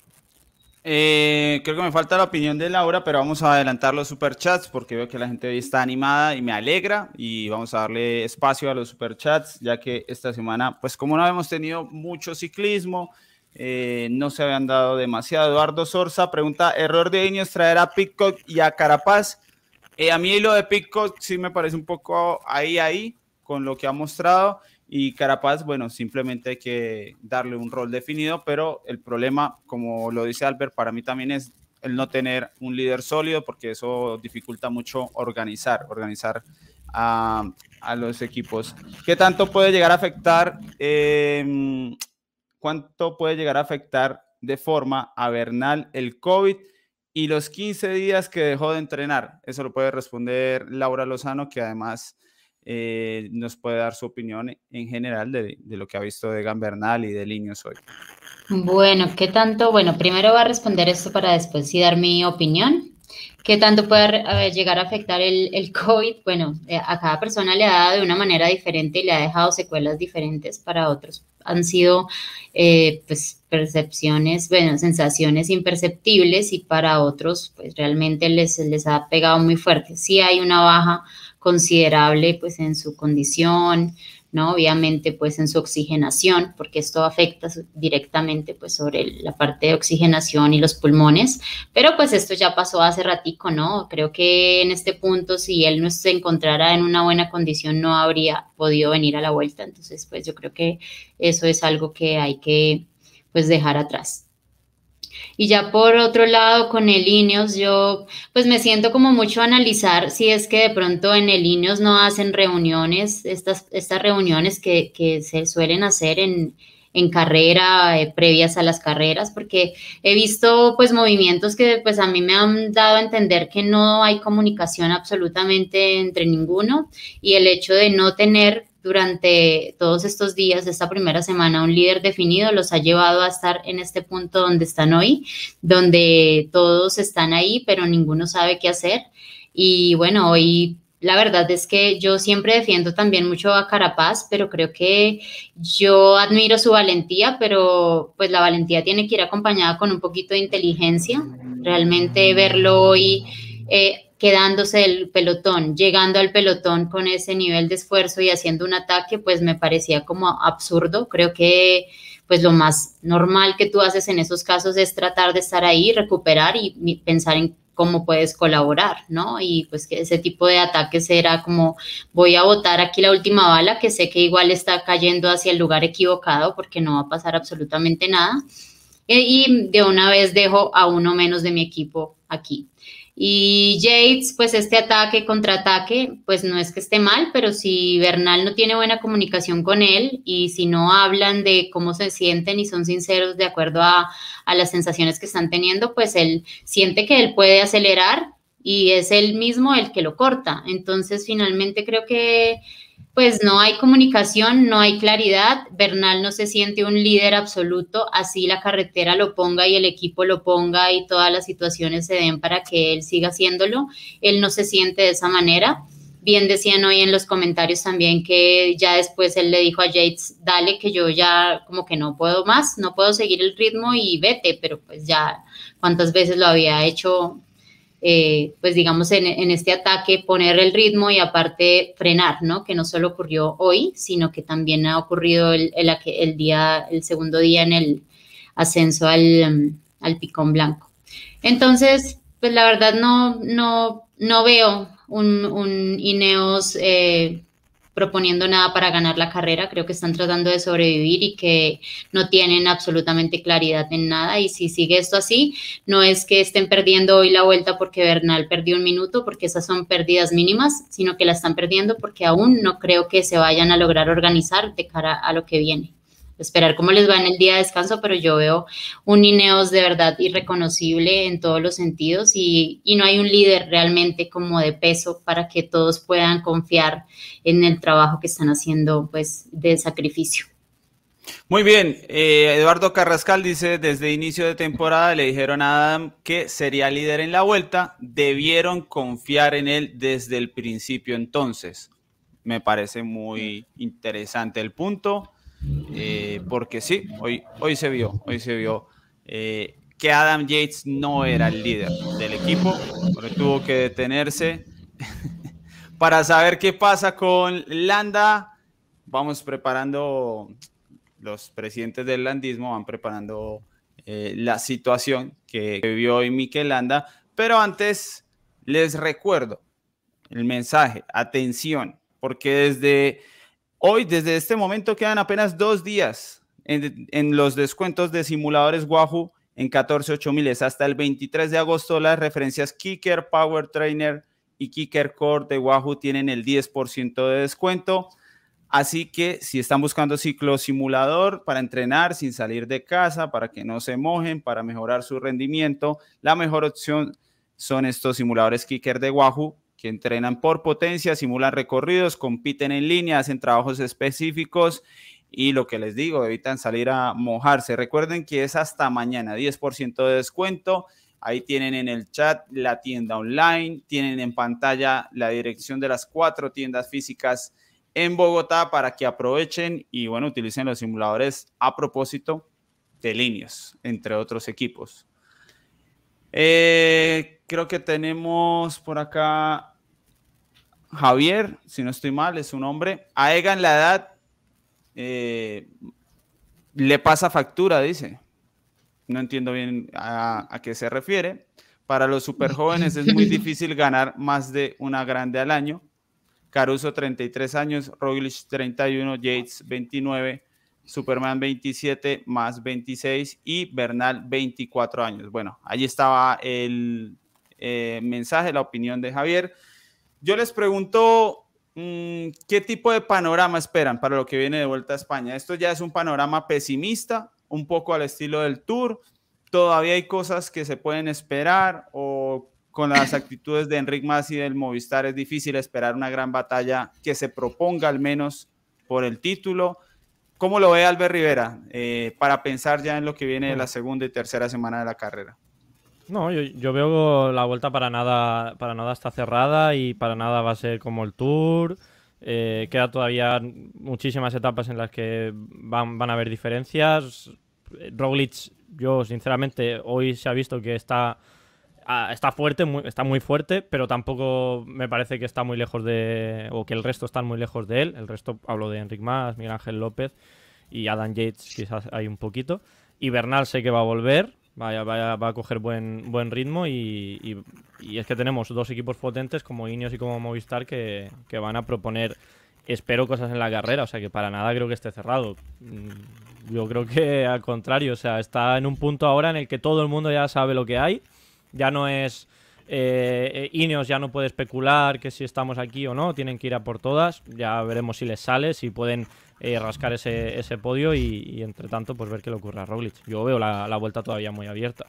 Eh, creo que me falta la opinión de Laura, pero vamos a adelantar los superchats porque veo que la gente hoy está animada y me alegra y vamos a darle espacio a los superchats ya que esta semana, pues como no hemos tenido mucho ciclismo, eh, no se habían dado demasiado. Eduardo Sorza pregunta, ¿error de Ineos traer a Pitcock y a Carapaz? Eh, a mí lo de Pitcock sí me parece un poco ahí, ahí, con lo que ha mostrado. Y Carapaz, bueno, simplemente hay que darle un rol definido, pero el problema, como lo dice Albert, para mí también es el no tener un líder sólido, porque eso dificulta mucho organizar, organizar a, los equipos. ¿Qué tanto puede llegar a afectar, eh, cuánto puede llegar a afectar de forma a Bernal el COVID y los 15 días que dejó de entrenar? Eso lo puede responder Laura Lozano, que además eh, nos puede dar su opinión en general de, de lo que ha visto de Gambernal y de Linios hoy. Bueno, ¿qué tanto? Bueno, primero voy a responder esto para después sí dar mi opinión. ¿Qué tanto puede llegar a afectar el, el COVID? Bueno, eh, a cada persona le ha dado de una manera diferente y le ha dejado secuelas diferentes. Para otros han sido eh, pues, percepciones, bueno, sensaciones imperceptibles y para otros pues realmente les, les ha pegado muy fuerte. Sí hay una baja considerable pues en su condición, ¿no? Obviamente, pues en su oxigenación, porque esto afecta directamente, pues sobre la parte de oxigenación y los pulmones, pero pues esto ya pasó hace ratico, ¿no? Creo que en este punto, si él no se encontrara en una buena condición, no habría podido venir a la vuelta, entonces, pues yo creo que eso es algo que hay que, pues, dejar atrás. Y ya por otro lado, con el Ineos, yo pues me siento como mucho a analizar si es que de pronto en el Ineos no hacen reuniones, estas, estas reuniones que, que se suelen hacer en, en carrera, eh, previas a las carreras, porque he visto pues movimientos que pues a mí me han dado a entender que no hay comunicación absolutamente entre ninguno y el hecho de no tener durante todos estos días, esta primera semana, un líder definido los ha llevado a estar en este punto donde están hoy, donde todos están ahí, pero ninguno sabe qué hacer. Y bueno, hoy la verdad es que yo siempre defiendo también mucho a Carapaz, pero creo que yo admiro su valentía, pero pues la valentía tiene que ir acompañada con un poquito de inteligencia. Realmente verlo hoy eh, quedándose el pelotón, llegando al pelotón con ese nivel de esfuerzo y haciendo un ataque, pues me parecía como absurdo. Creo que pues lo más normal que tú haces en esos casos es tratar de estar ahí, recuperar y pensar en cómo puedes colaborar, ¿no? Y pues que ese tipo de ataques era como voy a botar aquí la última bala, que sé que igual está cayendo hacia el lugar equivocado porque no va a pasar absolutamente nada. E- Y de una vez dejo a uno menos de mi equipo aquí. Y Yates, pues este ataque, contraataque, pues no es que esté mal, pero si Bernal no tiene buena comunicación con él y si no hablan de cómo se sienten y son sinceros de acuerdo a, a las sensaciones que están teniendo, pues él siente que él puede acelerar y es él mismo el que lo corta. Entonces, finalmente creo que pues no hay comunicación, no hay claridad. Bernal no se siente un líder absoluto, así la carretera lo ponga y el equipo lo ponga y todas las situaciones se den para que él siga haciéndolo. Él no se siente de esa manera. bien decían hoy en los comentarios también que ya después él le dijo a Yates, dale que yo ya como que no puedo más, no puedo seguir el ritmo y vete, pero pues ya cuántas veces lo había hecho, eh, pues digamos en, este ataque, poner el ritmo y aparte frenar, ¿no? Que no solo ocurrió hoy, sino que también ha ocurrido el, el, día, el segundo día en el ascenso al, al picón blanco. Entonces, pues la verdad no, no, no veo un, un Ineos eh, proponiendo nada para ganar la carrera. Creo que están tratando de sobrevivir y que no tienen absolutamente claridad en nada. Y si sigue esto así, no es que estén perdiendo hoy la vuelta porque Bernal perdió un minuto, porque esas son pérdidas mínimas, sino que la están perdiendo porque aún no creo que se vayan a lograr organizar de cara a lo que viene esperar cómo les va en el día de descanso, pero yo veo un Ineos de verdad irreconocible en todos los sentidos y, no hay un líder realmente como de peso para que todos puedan confiar en el trabajo que están haciendo pues de sacrificio. Muy bien, eh, Eduardo Carrascal dice, desde inicio de temporada le dijeron a Adam que sería líder en la vuelta, debieron confiar en él desde el principio entonces. Me parece muy interesante el punto. Eh, porque sí, hoy, hoy se vio, hoy se vio eh, que Adam Yates no era el líder del equipo, porque tuvo que detenerse *laughs* para saber qué pasa con Landa. Vamos preparando, los presidentes del landismo van preparando eh, la situación que, que vivió hoy Mikel Landa, pero antes les recuerdo el mensaje, atención, porque desde Hoy, desde este momento, quedan apenas dos días en, los descuentos de simuladores Wahoo en 14 miles. Hasta el 23 de agosto, las referencias Kicker, Power Trainer y Kicker Core de Wahoo tienen el 10% de descuento. Así que si están buscando ciclo simulador para entrenar sin salir de casa, para que no se mojen, para mejorar su rendimiento, la mejor opción son estos simuladores Kicker de Wahoo que entrenan por potencia, simulan recorridos, compiten en línea, hacen trabajos específicos y lo que les digo, evitan salir a mojarse. Recuerden que es hasta mañana, 10% de descuento. Ahí tienen en el chat la tienda online, tienen en pantalla la dirección de las cuatro tiendas físicas en Bogotá para que aprovechen y bueno, utilicen los simuladores a propósito de líneas, entre otros equipos. Eh, creo que tenemos por acá Javier, si no estoy mal, es su nombre. A Egan la edad eh, le pasa factura, dice. No entiendo bien a, qué se refiere. Para los super jóvenes es muy *laughs* difícil ganar más de una grande al año. Caruso 33 años, Roglic 31, Yates 29, Superman 27 más 26 y Bernal 24 años. Bueno, ahí estaba el eh, mensaje, la opinión de Javier. Yo les pregunto, mm, ¿qué tipo de panorama esperan para lo que viene de vuelta a España? Esto ya es un panorama pesimista, un poco al estilo del Tour. Todavía hay cosas que se pueden esperar o con las *coughs* actitudes de Enric Mas y del Movistar es difícil esperar una gran batalla que se proponga al menos por el título. ¿Cómo lo ve Albert Rivera eh, para pensar ya en lo que viene de la segunda y tercera semana de la carrera? No, yo, veo la vuelta para nada, para nada está cerrada y para nada va a ser como el Tour. Eh, queda todavía muchísimas etapas en las que van, van a haber diferencias. Roglic, yo sinceramente hoy se ha visto que está ah, está fuerte, está muy fuerte, pero tampoco me parece que está muy lejos de. o que el resto están muy lejos de él. El resto hablo de Enric Mas, Miguel Ángel López y Adam Yates, quizás hay un poquito. Y Bernal sé que va a volver, vaya, vaya, va a coger buen, buen ritmo y, y, es que tenemos dos equipos potentes como Ineos y como Movistar que, que van a proponer espero cosas en la carrera, o sea que para nada creo que esté cerrado. Mm, yo creo que al contrario, o sea, está en un punto ahora en el que todo el mundo ya sabe lo que hay ya no es eh, eh, Ineos ya no puede especular que si estamos aquí o no, tienen que ir a por todas. Ya veremos si les sale, si pueden eh, rascar ese, ese podio y, entre tanto pues ver qué le ocurre a Roglic. Yo veo la, vuelta todavía muy abierta.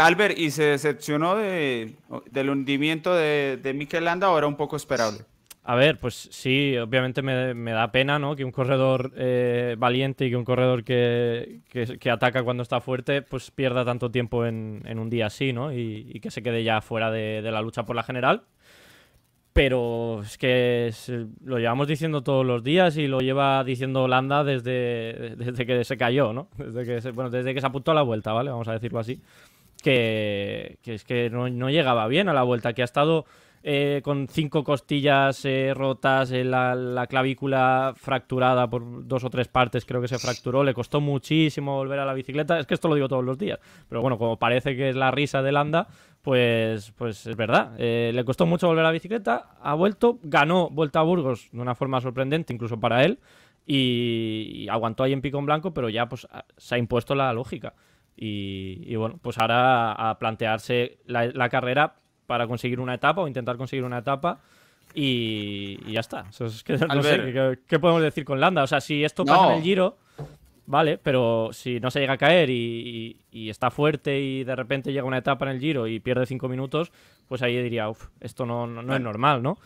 Albert, ¿y se decepcionó de, del hundimiento de, de Mikel Landa o era un poco esperable? A ver, pues sí, obviamente me, da pena, ¿no? Que un corredor eh, valiente y que un corredor que, ataca cuando está fuerte, pues pierda tanto tiempo en, un día así, ¿no? Y, que se quede ya fuera de, la lucha por la general. pero es que lo llevamos diciendo todos los días y lo lleva diciendo Holanda desde, desde que se cayó, ¿no? Desde que se, bueno, desde que se apuntó a la vuelta, ¿vale? Vamos a decirlo así. Que, es que no, no, llegaba bien a la vuelta, que ha estado eh, con cinco costillas eh, rotas, eh, la, clavícula fracturada por dos o tres partes, creo que se fracturó, le costó muchísimo volver a la bicicleta, es que esto lo digo todos los días, pero bueno, como parece que es la risa de Landa, pues, pues es verdad, le costó mucho volver a la bicicleta, ha vuelto, ganó Vuelta a Burgos de una forma sorprendente, incluso para él, y, aguantó ahí en pico en blanco, pero ya pues se ha impuesto la lógica. Y, bueno, pues ahora a plantearse la carrera para conseguir una etapa o intentar conseguir una etapa. Y, ya está. ¿qué, podemos decir con Landa? O sea, si esto pasa en el Giro, vale, pero si no se llega a caer y, está fuerte y de repente llega una etapa en el Giro y pierde cinco minutos, pues ahí diría, uff, esto no, no, es normal, ¿no?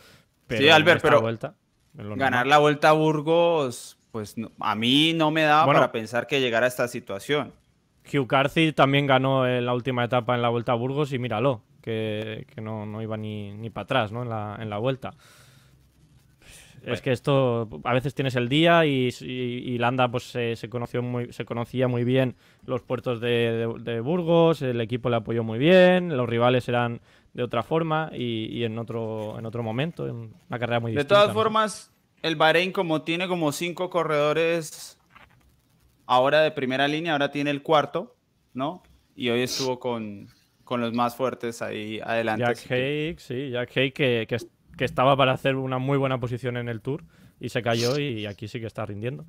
sí, Albert, pero vuelta, ganar la vuelta a Burgos, pues a mí no me da para pensar que llegara a esta situación. Hugh Carthy también ganó en la última etapa en la vuelta a Burgos y míralo que, no, iba ni, para atrás ¿no? en, la, en la vuelta. Es que esto, a veces tienes el día y, Landa pues se, conoció muy, se conocía muy bien los puertos de, Burgos, el equipo le apoyó muy bien, los rivales eran de otra forma y, en otro en otro momento, en una carrera muy distinta. De todas formas, el Bahrein como tiene como cinco corredores ahora de primera línea, ahora tiene el cuarto, ¿no? Y hoy estuvo con, con los más fuertes ahí adelante. Jack Haig, sí, Jack Haig que, que, estaba para hacer una muy buena posición en el Tour y se cayó y aquí sí que está rindiendo.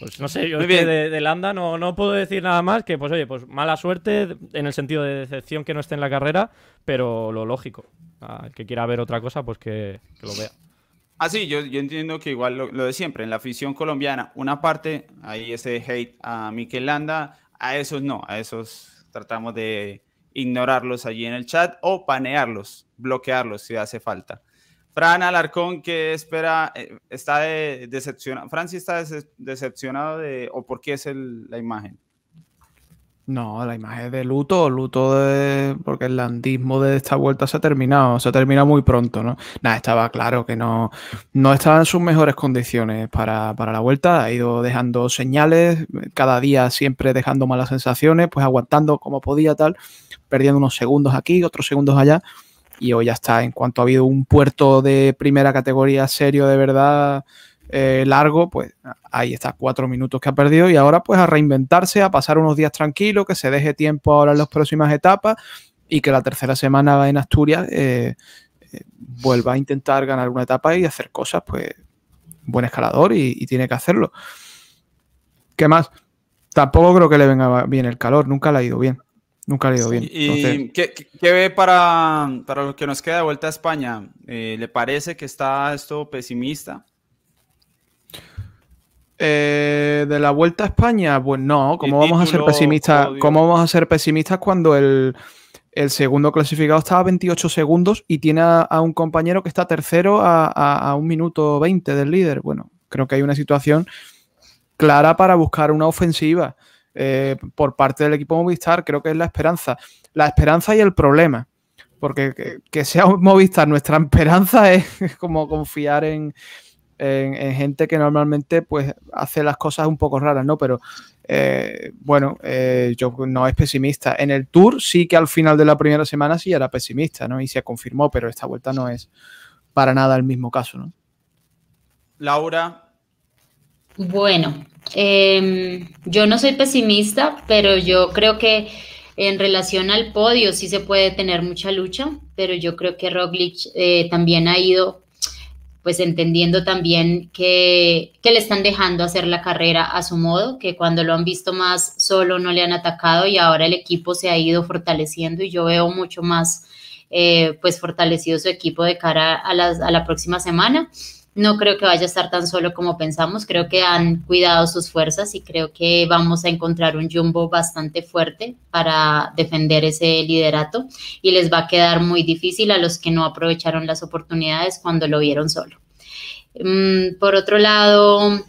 Pues no sé, yo de, de, Landa no, no puedo decir nada más que, pues oye, pues mala suerte en el sentido de decepción que no esté en la carrera, pero lo lógico. El que quiera ver otra cosa, pues que, lo vea. Ah, sí, yo, yo entiendo que igual lo, lo, de siempre, en la afición colombiana, una parte, ahí ese hate a Mikel Landa, a esos no, a esos tratamos de ignorarlos allí en el chat o panearlos, bloquearlos si hace falta. Fran Alarcón, que espera, eh, está decepcionado. Fran, está decepcionado de, o por qué es la imagen. No, la imagen de luto, luto de, porque el landismo de esta vuelta se ha terminado, se ha terminado muy pronto, ¿no? Nada, estaba claro que no, no estaba en sus mejores condiciones para, para, la vuelta, ha ido dejando señales, cada día siempre dejando malas sensaciones, pues aguantando como podía tal, perdiendo unos segundos aquí, otros segundos allá, y hoy ya está, en cuanto ha habido un puerto de primera categoría serio de verdad, eh, largo, pues ahí está, cuatro minutos que ha perdido y ahora pues a reinventarse, a pasar unos días tranquilos, que se deje tiempo ahora en las próximas etapas y que la tercera semana en Asturias eh, eh, vuelva a intentar ganar una etapa y hacer cosas, pues buen escalador y, tiene que hacerlo. ¿Qué más? Tampoco creo que le venga bien el calor, nunca le ha ido bien. Nunca le ha ido bien. ¿Y ¿qué, ve para, para lo que nos queda de vuelta a España? ¿Le parece que está esto pesimista? Eh, de la vuelta a España, pues no, ¿cómo vamos a ser pesimistas? ¿Cómo vamos a ser pesimistas cuando el, segundo clasificado está a 28 segundos y tiene a, un compañero que está tercero a, un minuto 20 del líder? Bueno, creo que hay una situación clara para buscar una ofensiva eh, por parte del equipo Movistar. Creo que es la esperanza. La esperanza y el problema. Porque que sea Movistar nuestra esperanza es *laughs* como confiar en, en, gente que normalmente pues hace las cosas un poco raras, ¿no? Pero eh, bueno, eh, yo no es pesimista. En el Tour sí que al final de la primera semana sí era pesimista, ¿no? Y se confirmó, pero esta vuelta no es para nada el mismo caso, ¿no? Laura. Bueno, em, yo no soy pesimista, pero yo creo que en relación al podio sí se puede tener mucha lucha, pero yo creo que Roglic eh, también ha ido pues entendiendo también que, le están dejando hacer la carrera a su modo, que cuando lo han visto más solo no le han atacado y ahora el equipo se ha ido fortaleciendo y yo veo mucho más eh, pues fortalecido su equipo de cara a, a la próxima semana. No creo que vaya a estar tan solo como pensamos, creo que han cuidado sus fuerzas y creo que vamos a encontrar un jumbo bastante fuerte para defender ese liderato y les va a quedar muy difícil a los que no aprovecharon las oportunidades cuando lo vieron solo. Mm, por otro lado,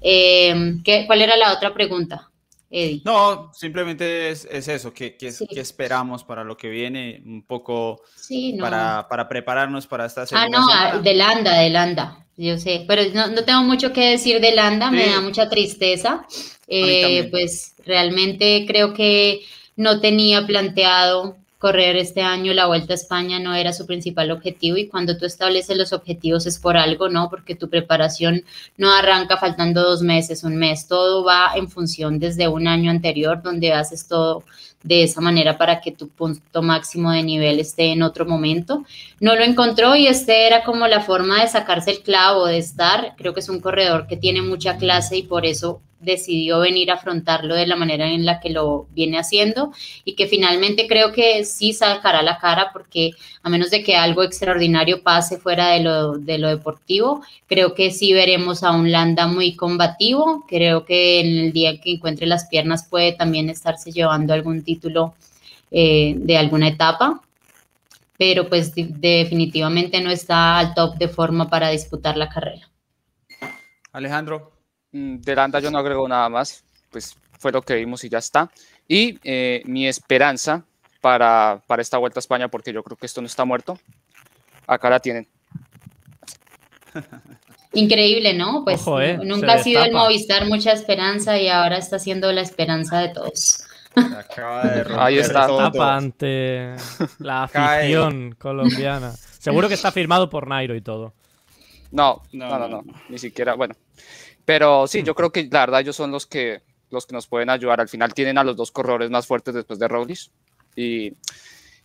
eh, ¿cuál era la otra pregunta? Eddie. No, simplemente es, es eso, que, que, Sí. que esperamos para lo que viene, un poco Sí, no. para, para prepararnos para esta Ah, segunda no, ah, semana. de Landa, de Landa, yo sé, pero no, no tengo mucho que decir de Landa, me da mucha tristeza. Eh, pues realmente creo que no tenía planteado correr este año la Vuelta a España, no era su principal objetivo y cuando tú estableces los objetivos es por algo, ¿no? Porque tu preparación no arranca faltando dos meses, un mes, todo va en función desde un año anterior donde haces todo de esa manera para que tu punto máximo de nivel esté en otro momento no lo encontró y este era como la forma de sacarse el clavo, de estar. Creo que es un corredor que tiene mucha clase y por eso decidió venir a afrontarlo de la manera en la que lo viene haciendo y que finalmente creo que sí sacará la cara porque a menos de que algo extraordinario pase fuera de lo, de lo deportivo, creo que sí veremos a un Landa muy combativo. Creo que en el día que encuentre las piernas puede también estarse llevando algún título eh, de alguna etapa pero pues definitivamente no está al top de forma para disputar la carrera. Alejandro, De Landa yo no agrego nada más, pues fue lo que vimos y ya está. Y eh, mi esperanza para, para esta vuelta a España, porque yo creo que esto no está muerto, acá la tienen. Increíble, ¿no? Pues Ojo, eh, nunca ha sido el. Movistar mucha esperanza y ahora está siendo la esperanza de todos. acaba de romper Ahí está. todo. Tapa ante la Cae. afición colombiana. Seguro que está firmado por Nairo y todo. No, No, no, no, no, no, ni siquiera, bueno. Pero sí, yo creo que la verdad ellos son los que, los que nos pueden ayudar. Al final tienen a los dos corredores más fuertes después de Roglic. Y,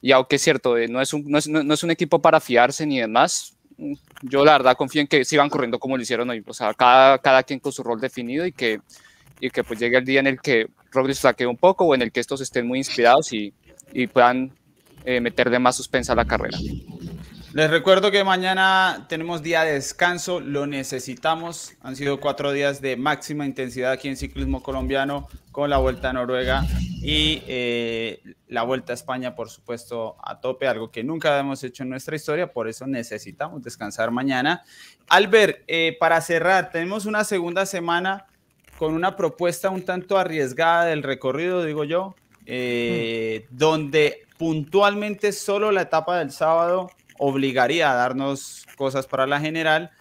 y aunque es cierto, eh, no, es un, no, es, no- no es un equipo para fiarse ni demás, yo la verdad confío en que sigan corriendo como lo hicieron hoy. O sea, cada, cada quien con su rol definido y que, y que pues llegue el día en el que Roglic flaquee un poco o en el que estos estén muy inspirados y, y puedan eh, meterle más suspensa a la carrera. Les recuerdo que mañana tenemos día de descanso, lo necesitamos. Han sido cuatro días de máxima intensidad aquí en ciclismo colombiano con la Vuelta a Noruega y eh, la Vuelta a España, por supuesto, a tope, algo que nunca hemos hecho en nuestra historia, por eso necesitamos descansar mañana. Albert, eh, para cerrar, tenemos una segunda semana con una propuesta un tanto arriesgada del recorrido, digo yo, eh, donde puntualmente solo la etapa del sábado obligaría a darnos cosas para la general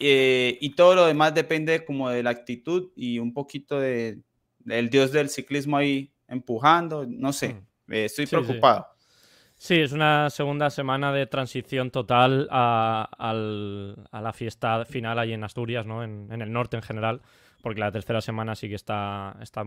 eh, y todo lo demás depende como de la actitud y un poquito de, del dios del ciclismo ahí empujando, no sé, eh, estoy Sí, sí. preocupado. Sí, es una segunda semana de transición total a, al- a la fiesta final allí en Asturias, ¿no? En, en el norte en general, porque la tercera semana sí que está, está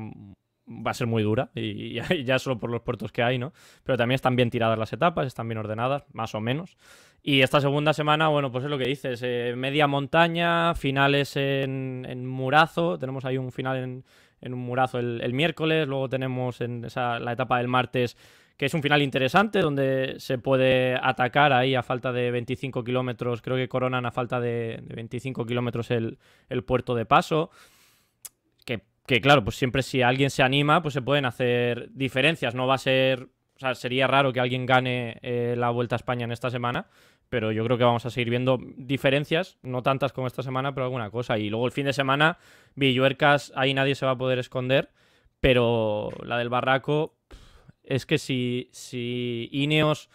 va a ser muy dura y, y ya solo por los puertos que hay, ¿no? Pero también están bien tiradas las etapas, están bien ordenadas, más o menos. Y esta segunda semana, bueno, pues es lo que dices, eh, media montaña, finales en, en Murazo, tenemos ahí un final en, en un Murazo el, el miércoles, luego tenemos en esa, la etapa del martes que es un final interesante donde se puede atacar ahí a falta de 25 kilómetros, creo que coronan a falta de, de 25 kilómetros el, el puerto de paso, que, claro, pues siempre si alguien se anima, pues se pueden hacer diferencias, no va a ser, o sea, sería raro que alguien gane eh, la Vuelta a España en esta semana, pero yo creo que vamos a seguir viendo diferencias, no tantas como esta semana, pero alguna cosa. Y luego el fin de semana, Villuercas, ahí nadie se va a poder esconder, pero la del Barraco, es que si, si Ineos.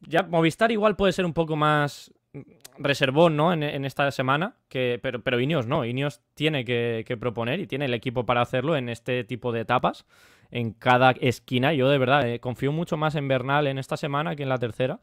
Ya Movistar igual puede ser un poco más reservón, ¿no? En, esta semana. Que, pero, pero Ineos no. Ineos tiene que, que proponer y tiene el equipo para hacerlo en este tipo de etapas. En cada esquina. Yo de verdad eh, confío mucho más en Bernal en esta semana que en la tercera.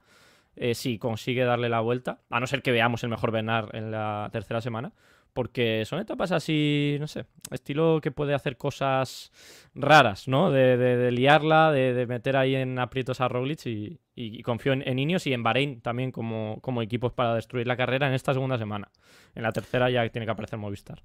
eh, si consigue darle la vuelta. A no ser que veamos el mejor Bernal en la tercera semana. Porque son etapas así, no sé, estilo que puede hacer cosas raras, ¿no? De, de- de liarla, de, de meter ahí en aprietos a Roglic y, y confío en, en Ineos y en Bahrein también como, como equipos para destruir la carrera en esta segunda semana. En la tercera ya tiene que aparecer Movistar.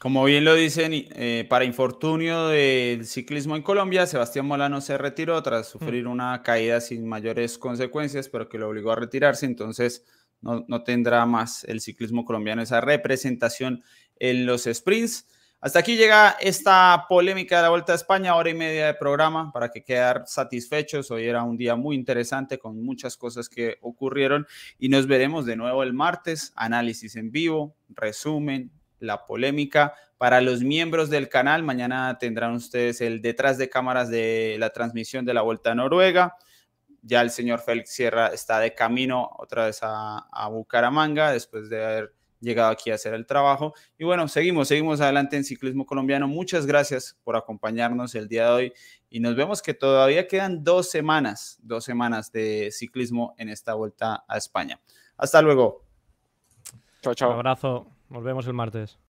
Como bien lo dicen, eh, para infortunio del ciclismo en Colombia, Sebastián Molano se retiró tras sufrir una caída sin mayores consecuencias, pero que lo obligó a retirarse, entonces no, tendrá más el ciclismo colombiano esa representación en los sprints. Hasta aquí llega esta polémica de la Vuelta a España, hora y media de programa para que quedar satisfechos. Hoy era un día muy interesante con muchas cosas que ocurrieron y nos veremos de nuevo el martes, análisis en vivo, resumen, la polémica. Para los miembros del canal, mañana tendrán ustedes el detrás de cámaras de la transmisión de la Vuelta a Noruega. Ya el señor Félix Sierra está de camino otra vez a, a Bucaramanga después de haber llegado aquí a hacer el trabajo. Y bueno, seguimos, seguimos adelante en ciclismo colombiano. Muchas gracias por acompañarnos el día de hoy y nos vemos que todavía quedan dos semanas, dos semanas de ciclismo en esta vuelta a España. Hasta luego. Chao, Un chao. abrazo. Nos vemos el martes.